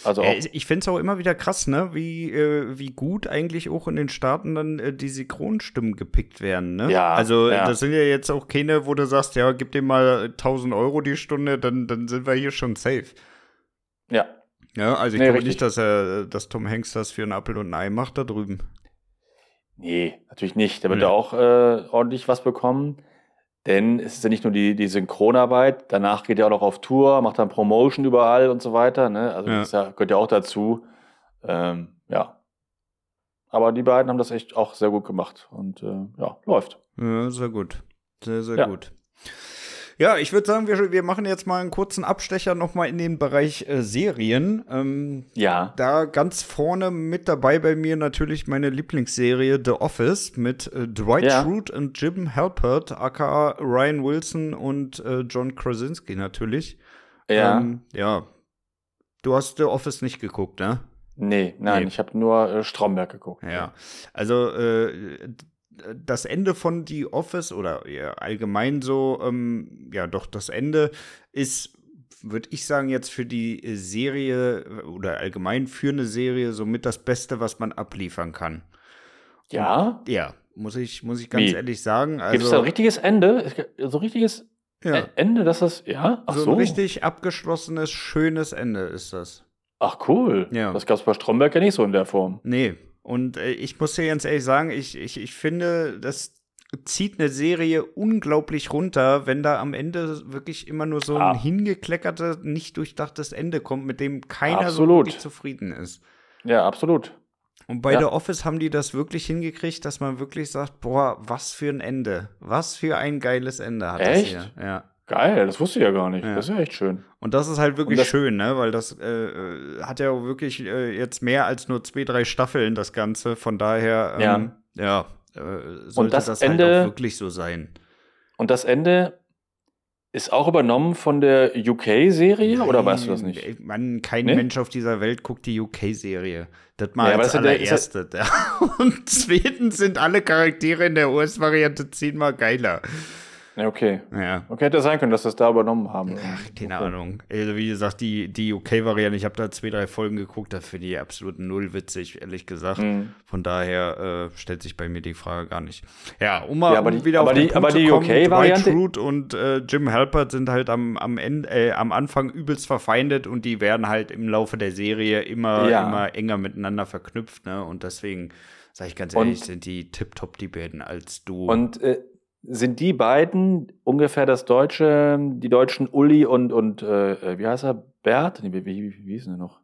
Also auch, Äh, ich finde es auch immer wieder krass, ne, wie, äh, wie gut eigentlich auch in den Staaten dann äh, die Synchronstimmen gepickt werden, ne? Ja, Also, äh, ja. das sind ja jetzt auch keine, wo du sagst, ja, gib dir mal 1000 Euro die Stunde, dann, dann sind wir hier schon safe. ja. Ja, also ich Nee, glaube nicht, dass er, dass Tom Hanks das für einen Apfel und ein Ei macht da drüben. Nee, natürlich nicht. Da wird Ja. er auch äh, ordentlich was bekommen. Denn es ist ja nicht nur die, die Synchronarbeit, danach geht er auch noch auf Tour, macht dann Promotion überall und so weiter. Ne? Also Ja. das ja, gehört ja auch dazu. Ähm, ja. Aber die beiden haben das echt auch sehr gut gemacht. Und äh, ja, läuft. Ja, sehr gut. Sehr, sehr Ja. gut. Ja, ich würde sagen, wir, wir machen jetzt mal einen kurzen Abstecher nochmal in den Bereich äh, Serien. Ähm, Ja. Da ganz vorne mit dabei bei mir natürlich meine Lieblingsserie The Office mit äh, Dwight Ja. Schrute und Jim Halpert, aka Ryan Wilson und äh, John Krasinski natürlich. Ja. Ähm, ja. Du hast The Office nicht geguckt, ne? nee, nein, nee. ich habe nur äh, Stromberg geguckt. Ja. Also äh, das Ende von The Office oder ja, allgemein so, ähm, ja, doch das Ende ist, würde ich sagen, jetzt für die Serie oder allgemein für eine Serie somit das Beste, was man abliefern kann. Ja? Und, ja, muss ich, muss ich ganz Wie? ehrlich sagen. Also, Gibt es da ein richtiges Ende? So richtiges ja, Ä- Ende, dass das, ja? Ach so so. ein richtig abgeschlossenes, schönes Ende ist das. Ach cool. Ja. Das gab es bei Stromberg ja nicht so in der Form. Nee. Und äh, ich muss dir ganz ehrlich sagen, ich, ich, ich finde, das zieht eine Serie unglaublich runter, wenn da am Ende wirklich immer nur so ein Ah. hingekleckertes, nicht durchdachtes Ende kommt, mit dem keiner so Absolut. wirklich zufrieden ist. Ja, absolut. Und bei Ja. The Office haben die das wirklich hingekriegt, dass man wirklich sagt, boah, was für ein Ende. Was für ein geiles Ende hat Echt? das hier. Ja. Geil, das wusste ich ja gar nicht. Ja. Das ist ja echt schön. Und das ist halt wirklich schön, ne? Weil das äh, äh, hat ja wirklich äh, jetzt mehr als nur zwei, drei Staffeln, das Ganze. Von daher, ähm, ja, äh, sollte das das, Ende- halt auch wirklich so sein. Und das Ende ist auch übernommen von der UK-Serie oder weißt du das nicht? ey, Mann, kein Nee? Mensch auf dieser Welt guckt die UK-Serie. Das mal Ja, als ja allererste. Ja. [LAUGHS] Und zweitens sind alle Charaktere in der US-Variante zehnmal geiler. Ja, okay. Ja. Okay, hätte sein können, dass es da übernommen haben. Ach, keine Okay. Ahnung. Also, wie gesagt, die, die UK-Variante, ich habe da zwei, drei Folgen geguckt, da finde ich absolut null witzig, ehrlich gesagt. Mhm. Von daher äh, stellt sich bei mir die Frage gar nicht. Ja, um mal Ja, aber um die- wieder aber auf die- Punkt aber zu die kommen, UK-Variante- Dwight Schrute und äh, Jim Halpert sind halt am, am, Ende, äh, am Anfang übelst verfeindet und die werden halt im Laufe der Serie immer, Ja. immer enger miteinander verknüpft. Ne? Und deswegen, sage ich ganz Und- ehrlich, sind die tipptopp die beiden als du. Und äh, sind die beiden ungefähr das deutsche, die deutschen Uli und, und äh, wie heißt er? Bert? Nee, wie, wie, wie hieß er noch?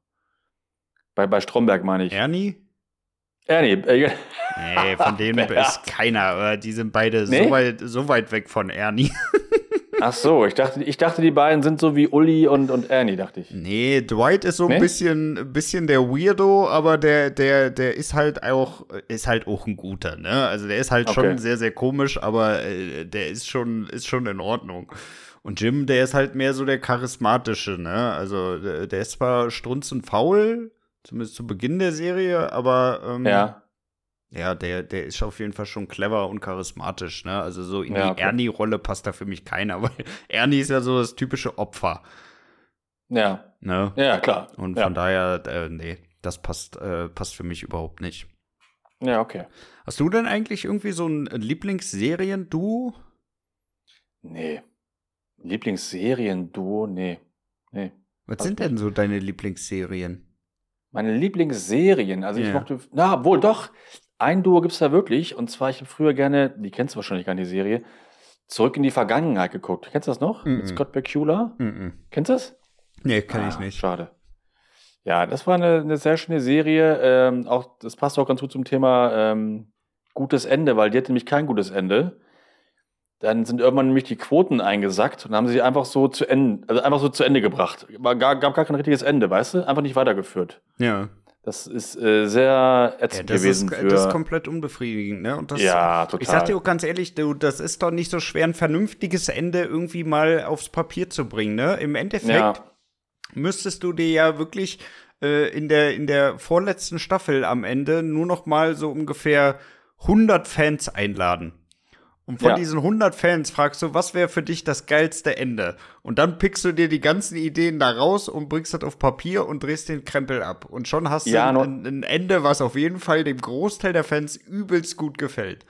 Bei, bei Stromberg meine ich. Ernie? Ernie. Äh, Nee, von denen [LAUGHS] Bert. ist keiner. Die sind beide Nee? so, weit, so weit weg von Ernie. Ach so, ich dachte, ich dachte, die beiden sind so wie Uli und, und Ernie, dachte ich. Nee, Dwight ist so ein Nee? bisschen, bisschen der Weirdo, aber der, der, der ist halt auch, ist halt auch ein guter, ne? Also der ist halt Okay. schon sehr, sehr komisch, aber äh, der ist schon, ist schon in Ordnung. Und Jim, der ist halt mehr so der charismatische, ne? Also der, der ist zwar strunzend faul, zumindest zu Beginn der Serie, aber ähm, Ja. Ja, der, der ist auf jeden Fall schon clever und charismatisch, ne? Also so in Ja, die. Ernie-Rolle passt da für mich keiner, [LAUGHS] weil Ernie ist ja so das typische Opfer, Ja. ne? Ja, klar. Und ja. von daher, äh, nee, das passt, äh, passt für mich überhaupt nicht. Ja, okay. Hast du denn eigentlich irgendwie so ein Lieblingsserien-Duo? Nee. Lieblingsserien-Duo? Nee. Nee. Was sind denn so deine Lieblingsserien? Meine Lieblingsserien, also ich Ja. mochte, na wohl doch, ein Duo gibt's da wirklich, und zwar, ich habe früher gerne, die kennst du wahrscheinlich gar nicht, die Serie, Zurück in die Vergangenheit geguckt. Kennst du das noch? Mhm. Mit Scott Bakula? Mhm. Kennst du das? Nee, kann ich Ah, nicht. Schade. Ja, das war eine, eine sehr schöne Serie. Ähm, auch, das passt auch ganz gut zum Thema ähm, gutes Ende, weil die hat nämlich kein gutes Ende. Dann sind irgendwann nämlich die Quoten eingesackt und haben sie einfach so zu Ende, also einfach so zu Ende gebracht. Gar, gab gar kein richtiges Ende, weißt du? Einfach nicht weitergeführt. Ja. Das ist äh, sehr ja ätzend das, ist, gewesen für. das ist komplett unbefriedigend, ne? Und das, ja, total. Ich sag dir auch ganz ehrlich, du, das ist doch nicht so schwer, ein vernünftiges Ende irgendwie mal aufs Papier zu bringen, ne? Im Endeffekt ja, müsstest du dir ja wirklich äh, in, der, in der vorletzten Staffel am Ende nur noch mal so ungefähr 100 Fans einladen. Und von Ja. diesen 100 Fans fragst du, was wäre für dich das geilste Ende? Und dann pickst du dir die ganzen Ideen da raus und bringst das auf Papier und drehst den Krempel ab. Und schon hast Ja, du ein, ein Ende, was auf jeden Fall dem Großteil der Fans übelst gut gefällt.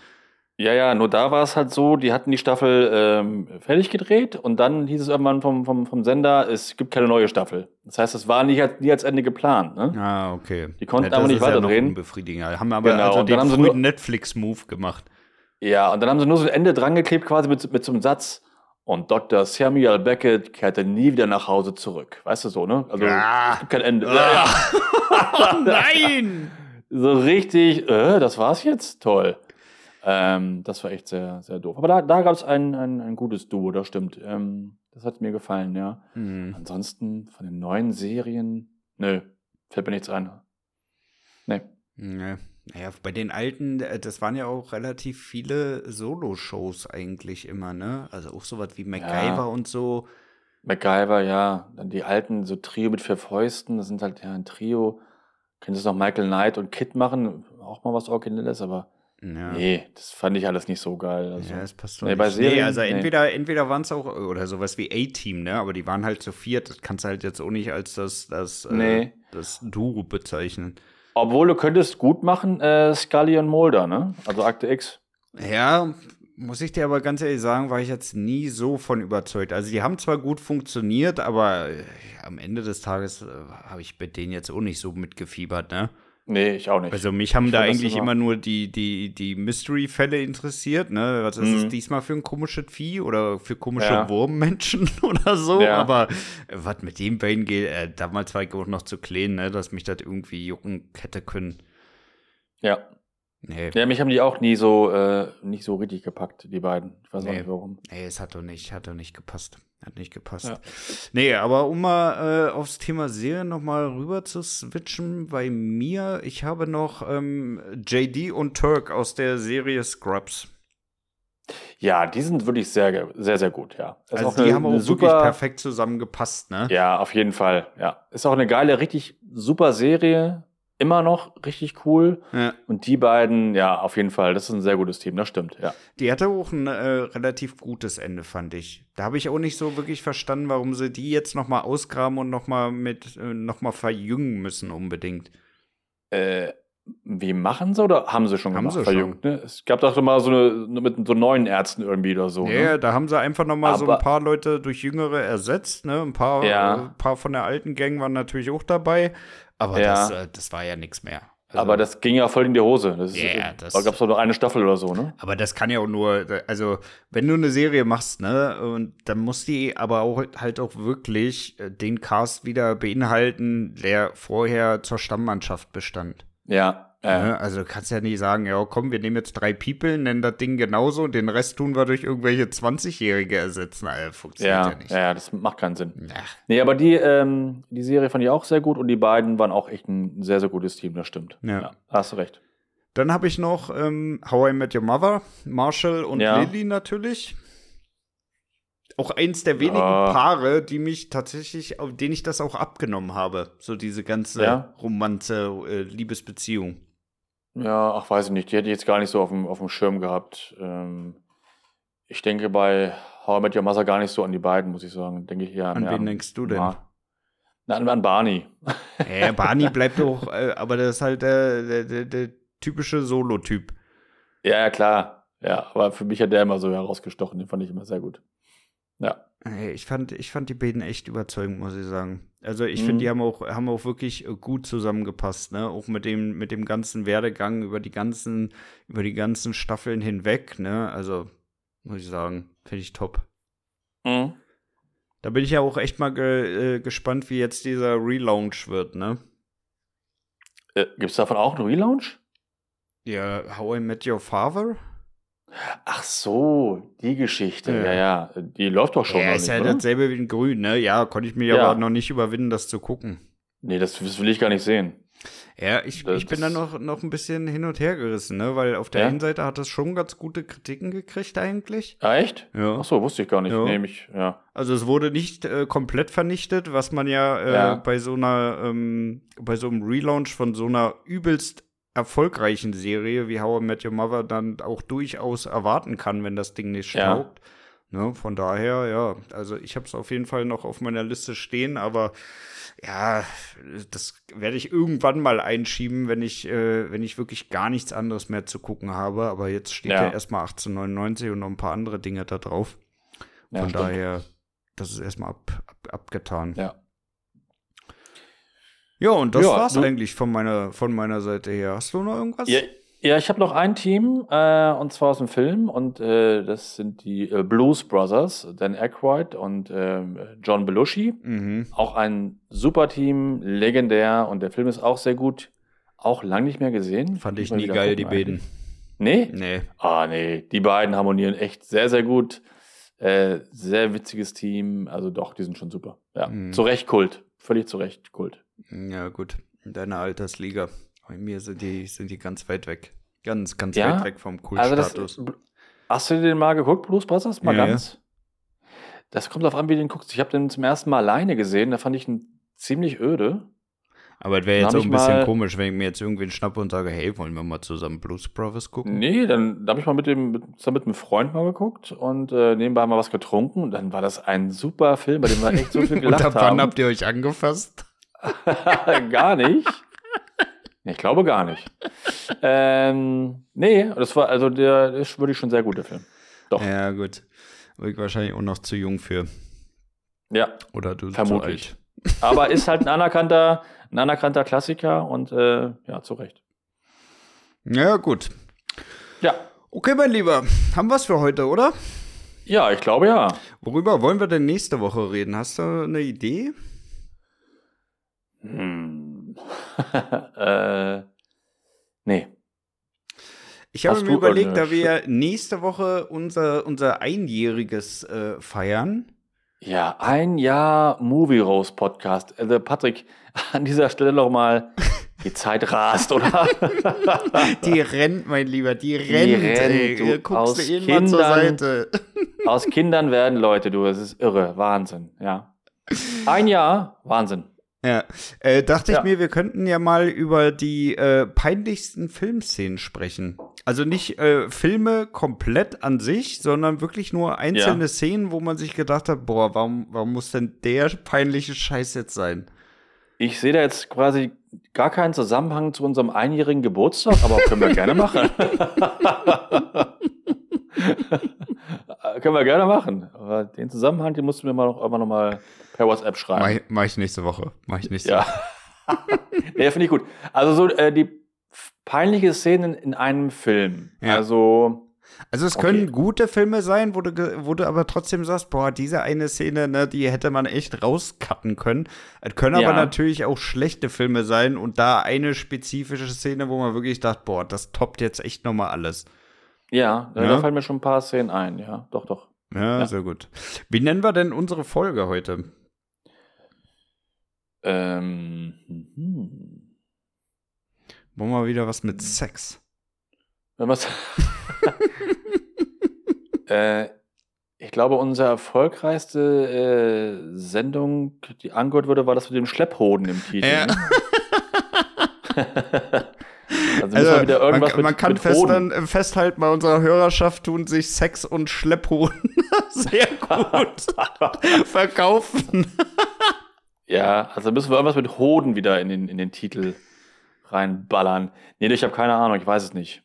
ja, ja, nur da war es halt so, die hatten die Staffel ähm, fertig gedreht und dann hieß es irgendwann vom, vom, vom Sender, es gibt keine neue Staffel. Das heißt, es war nicht als, nie als Ende geplant. Ne? Ah, okay. Die konnten das aber nicht ist ja noch weiterdrehen. Haben aber Genau, also den haben sie frühen nur- Netflix-Move gemacht. Ja, und dann haben sie nur so ein Ende drangeklebt, quasi mit, mit so einem Satz. Und Dr. Samuel Beckett kehrte nie wieder nach Hause zurück. Weißt du so, ne? Also Ja. es gibt kein Ende. Ah. Oh [LAUGHS] nein! So richtig, äh, das war's jetzt? Toll. Ähm, das war echt sehr, sehr doof. Aber da, da gab es ein, ein, ein gutes Duo, das stimmt. Ähm, das hat mir gefallen, ja. Hm. Ansonsten von den neuen Serien, nö, fällt mir nichts ein. Nee. Nee. Naja, bei den alten, äh, das waren ja auch relativ viele Solo-Shows eigentlich immer, ne? Also auch sowas wie MacGyver und so. MacGyver, ja. Dann die alten, so Trio mit vier Fäusten, das sind halt ja ein Trio. Könntest noch Michael Knight und Kid machen, auch mal was Originelles, aber Ja. Nee, das fand ich alles nicht so geil. Also. Ja, das passt doch nee, nicht. Serien, nee, also nee. entweder, entweder waren es auch, oder sowas wie A-Team, ne? Aber die waren halt zu viert. Das kannst du halt jetzt auch nicht als das, das, äh, nee. äh, das Duo bezeichnen. Obwohl du könntest gut machen, äh, Scully und Mulder, ne? Also Akte X. Ja, muss ich dir aber ganz ehrlich sagen, war ich jetzt nie so von überzeugt. Also die haben zwar gut funktioniert, aber äh, am Ende des Tages äh, habe ich bei denen jetzt auch nicht so mitgefiebert, ne? Nee, ich auch nicht. Also mich haben ich da eigentlich immer nur die, die, die Mystery-Fälle interessiert, ne? Was ist mhm. es diesmal für ein komisches Vieh oder für komische ja. Wurmmenschen [LAUGHS] oder so? Ja. Aber äh, was mit dem Bane geht, äh, damals war ich auch noch zu klein, ne? Dass mich das irgendwie jucken hätte können. Ja. Nee. Ja, mich haben die auch nie so, äh, nicht so richtig gepackt, die beiden. Ich weiß nee. auch nicht warum. Nee, es hat doch nicht, hat doch nicht gepasst. Hat nicht gepasst. Ja. Nee, aber um mal äh, aufs Thema Serien nochmal rüber zu switchen, bei mir, ich habe noch ähm, JD und Turk aus der Serie Scrubs. Ja, die sind wirklich sehr, sehr, sehr gut, ja. Ist also die eine, haben auch super, wirklich perfekt zusammengepasst, ne? Ja, auf jeden Fall, ja. Ist auch eine geile, richtig super Serie immer noch richtig cool. Ja. Und die beiden, ja, auf jeden Fall, das ist ein sehr gutes Team, das stimmt, ja. Die hatte auch ein äh, relativ gutes Ende, fand ich. Da habe ich auch nicht so wirklich verstanden, warum sie die jetzt noch mal ausgraben und noch mal mit äh, noch mal verjüngen müssen unbedingt. Äh, wie machen sie oder haben sie schon haben gemacht, sie verjüngt? Schon. Ne? Es gab doch immer so eine mit so neuen Ärzten irgendwie oder so. Ja, ne? da haben sie einfach noch mal Aber so ein paar Leute durch Jüngere ersetzt. Ne? Ein paar, ja. äh, paar von der alten Gang waren natürlich auch dabei. Aber ja. das, äh, das war ja nichts mehr. Also, aber das ging ja voll in die Hose. Das yeah, ist, da gab es doch nur eine Staffel oder so, ne? Aber das kann ja auch nur, also wenn du eine Serie machst, ne, und dann muss die aber auch halt auch wirklich äh, den Cast wieder beinhalten, der vorher zur Stammmannschaft bestand. Ja, ja. Ne? Also du kannst ja nicht sagen, ja komm, wir nehmen jetzt drei People, nennen das Ding genauso und den Rest tun wir durch irgendwelche 20-Jährige ersetzen. Also, funktioniert ja, ja nicht. Ja, das macht keinen Sinn. Ach. Nee, aber die, ähm, die Serie fand ich auch sehr gut und die beiden waren auch echt ein sehr, sehr gutes Team, das stimmt. Ja. ja hast du recht. Dann habe ich noch ähm, How I Met Your Mother, Marshall und ja. Lily natürlich. Auch eins der wenigen ja. Paare, die mich tatsächlich, auf denen ich das auch abgenommen habe. So diese ganze ja. Romanze, äh, Liebesbeziehung. Ja, ach, weiß ich nicht. Die hätte ich jetzt gar nicht so auf dem, auf dem Schirm gehabt. Ähm, ich denke bei How I Met Your Mother gar nicht so an die beiden, muss ich sagen. Denke ich eher an. An wen denkst du denn? Na, an, an Barney. [LAUGHS] Ja, Barney bleibt doch, äh, aber das ist halt der, der, der, der typische Solo-Typ. Ja, ja, klar. Ja, aber für mich hat der immer so herausgestochen. Den fand ich immer sehr gut. Ja. Ich fand, ich fand die beiden echt überzeugend, muss ich sagen. Also ich mhm. finde, die haben auch, haben auch wirklich äh, gut zusammengepasst, ne? Auch mit dem, mit dem ganzen Werdegang über die ganzen, über die ganzen Staffeln hinweg, ne? Also, muss ich sagen, finde ich top. Mhm. Da bin ich ja auch echt mal ge äh, gespannt, wie jetzt dieser Relaunch wird, ne? Äh, Gibt es davon auch einen Relaunch? Ja, How I Met Your Father? Ach so, die Geschichte. Ja, ja. Die läuft doch schon. Ja, ist nicht, ja oder? dasselbe wie in Grün, ne? Ja, konnte ich mir ja. aber noch nicht überwinden, das zu gucken. Nee, das, das will ich gar nicht sehen. Ja, ich, das, ich bin da noch, noch ein bisschen hin und her gerissen, ne? Weil auf der ja? einen Seite hat das schon ganz gute Kritiken gekriegt eigentlich. Ah, echt? Ja. Ach so, wusste ich gar nicht. Ja. Nee, mich, ja. Also es wurde nicht äh, komplett vernichtet, was man ja, äh, ja. bei so einer, ähm, bei so einem Relaunch von so einer übelst erfolgreichen Serie wie How I Met Your Mother dann auch durchaus erwarten kann, wenn das Ding nicht staubt. Ja. Ne, von daher, ja, also ich habe es auf jeden Fall noch auf meiner Liste stehen, aber ja, das werde ich irgendwann mal einschieben, wenn ich, äh, wenn ich wirklich gar nichts anderes mehr zu gucken habe. Aber jetzt steht ja, ja erstmal 1899 und noch ein paar andere Dinge da drauf. Von ja, daher, das ist erstmal ab, ab, abgetan. Ja. Ja, und das ja, war's du, eigentlich von meiner, von meiner Seite her. Hast du noch irgendwas? Ja, ja ich habe noch ein Team, äh, und zwar aus dem Film, und äh, das sind die äh, Blues Brothers, Dan Aykroyd und ähm, John Belushi. Mhm. Auch ein super Team, legendär, und der Film ist auch sehr gut. Auch lang nicht mehr gesehen. Fand ich nie geil, die beiden. Nee? Nee. Ah, nee. Die beiden harmonieren echt sehr, sehr gut. Äh, sehr witziges Team. Also doch, die sind schon super. Ja. Mhm. Zu Recht Kult. Völlig zu Recht Kult. Ja, gut. In deiner Altersliga. Bei mir sind die, sind die ganz weit weg. Ganz, ganz ja? weit weg vom Cool-Status. Also hast du den mal geguckt, Blues Brothers? Mal ja, ganz? Ja. Das kommt auf an, wie du den guckst. Ich habe den zum ersten Mal alleine gesehen. Da fand ich ihn ziemlich öde. Aber es wäre jetzt auch ein bisschen komisch, wenn ich mir jetzt irgendwen schnappe und sage, hey, wollen wir mal zusammen Blues Brothers gucken? Nee, dann, dann habe ich mal mit dem, mit, mit einem Freund mal geguckt und äh, nebenbei mal was getrunken und dann war das ein super Film, bei dem wir echt so viel [LAUGHS] gelacht haben. und ab wann habt ihr euch angefasst? [LAUGHS] gar nicht. Ich glaube gar nicht. ähm, nee, das war, also der ist würde ich schon sehr gut, der Film. Doch. Ja, gut. Ich wahrscheinlich auch noch zu jung für. Ja. Oder du vermutlich. [LAUGHS] Aber ist halt ein anerkannter, ein anerkannter Klassiker und äh, ja, zu Recht. Ja, gut. Ja. Okay, mein Lieber, haben wir es für heute, oder? Ja, ich glaube ja. Worüber wollen wir denn nächste Woche reden? Hast du eine Idee? Hm. [LAUGHS] äh, nee. Ich habe mir überlegt, da wir nächste Woche unser, unser Einjähriges äh, feiern. Ja, ein Jahr Movie Rose Podcast. Also Patrick, [LAUGHS] an dieser Stelle noch mal die Zeit rast, oder? [LAUGHS] die rennt, mein Lieber, die rennt. Die rennt du, Guckst aus du Kindern, zur Seite. aus Kindern werden Leute, du, es ist irre, Wahnsinn, ja. Ein Jahr, Wahnsinn. Ja, äh, dachte ja. ich mir, wir könnten ja mal über die äh, peinlichsten Filmszenen sprechen. Also nicht äh, Filme komplett an sich, sondern wirklich nur einzelne ja. Szenen, wo man sich gedacht hat, boah, warum, warum muss denn der peinliche Scheiß jetzt sein? Ich sehe da jetzt quasi gar keinen Zusammenhang zu unserem einjährigen Geburtstag, aber können wir gerne machen. [LAUGHS] [LAUGHS] können wir gerne machen. Aber den Zusammenhang, den musst du mir mal noch, immer noch mal per WhatsApp schreiben. Mach, mach ich nächste Woche. Mach ich nächste ja. Woche. [LAUGHS] ja, finde ich gut. Also so äh, die peinliche Szenen in einem Film. Ja. Also also es können gute Filme sein, wo du, wo du aber trotzdem sagst, boah, diese eine Szene, ne, die hätte man echt rauscutten können. Es können ja. aber natürlich auch schlechte Filme sein und da eine spezifische Szene, wo man wirklich dachte, boah, das toppt jetzt echt nochmal alles. Ja, ja, da fallen mir schon ein paar Szenen ein, ja, doch, doch. Ja, ja, sehr gut. Wie nennen wir denn unsere Folge heute? Ähm, hm. Wollen wir wieder was mit Sex? Wenn was. [LAUGHS] äh, ich glaube, unsere erfolgreichste äh, Sendung, die angehört wurde, war das mit dem Schlepphoden im Titel. Ja. [LAUGHS] [LAUGHS] Also, also wieder irgendwas man, man mit, kann mit fest, dann, festhalten, bei unserer Hörerschaft tun sich Sex und Schlepphoden [LAUGHS] sehr gut [LAUGHS] verkaufen. ja, also müssen wir irgendwas mit Hoden wieder in den, in den Titel reinballern. Nee, ich habe keine Ahnung, ich weiß es nicht.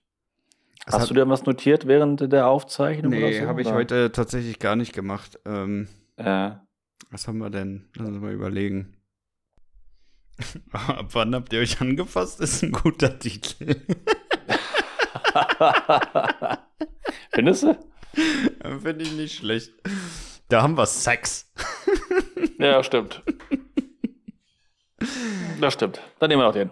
Es Hast du dir was notiert während der Aufzeichnung? Nee, so, habe ich heute tatsächlich gar nicht gemacht. Ähm, äh. Was haben wir denn? Lass uns mal überlegen. [LAUGHS] Ab wann habt ihr euch angefasst? Ist ein guter Titel. [LAUGHS] Findest du? Finde ich nicht schlecht. Da haben wir Sex. ja, stimmt. Das stimmt. Dann nehmen wir auch den.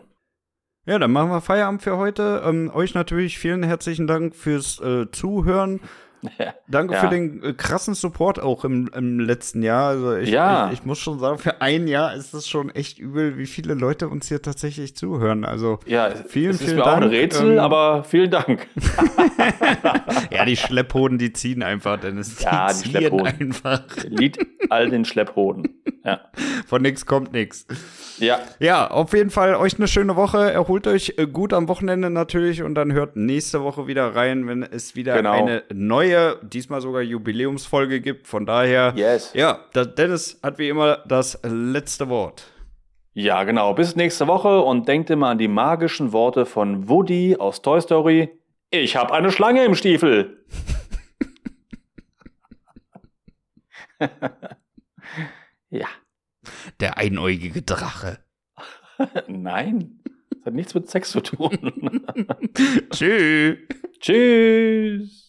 Ja, dann machen wir Feierabend für heute. Ähm, euch natürlich vielen herzlichen Dank fürs äh, Zuhören. Danke ja. für den äh, krassen Support auch im, im letzten Jahr. Also ich, ja. ich, ich, muss schon sagen, für ein Jahr ist es schon echt übel, wie viele Leute uns hier tatsächlich zuhören. Also ja, vielen, es ist vielen mir Dank. auch ein Rätsel, ähm, aber vielen Dank. [LAUGHS] [LAUGHS] ja, die Schlepphoden, die ziehen einfach, denn es ja, die, die Schlepphoden. einfach. Lied all den Schlepphoden. Ja. Von nix kommt nix. Ja. Ja, auf jeden Fall euch eine schöne Woche. Erholt euch äh, gut am Wochenende natürlich und dann hört nächste Woche wieder rein, wenn es wieder genau. eine neue, diesmal sogar Jubiläumsfolge gibt. Von daher, yes. ja, Dennis hat wie immer das letzte Wort. Ja, genau. Bis nächste Woche und denkt immer an die magischen Worte von Woody aus Toy Story. Ich habe eine Schlange im Stiefel. [LAUGHS] ja. Der einäugige Drache. [LAUGHS] Nein, das hat nichts mit Sex zu tun. [LAUGHS] Tschüss. Tschüss.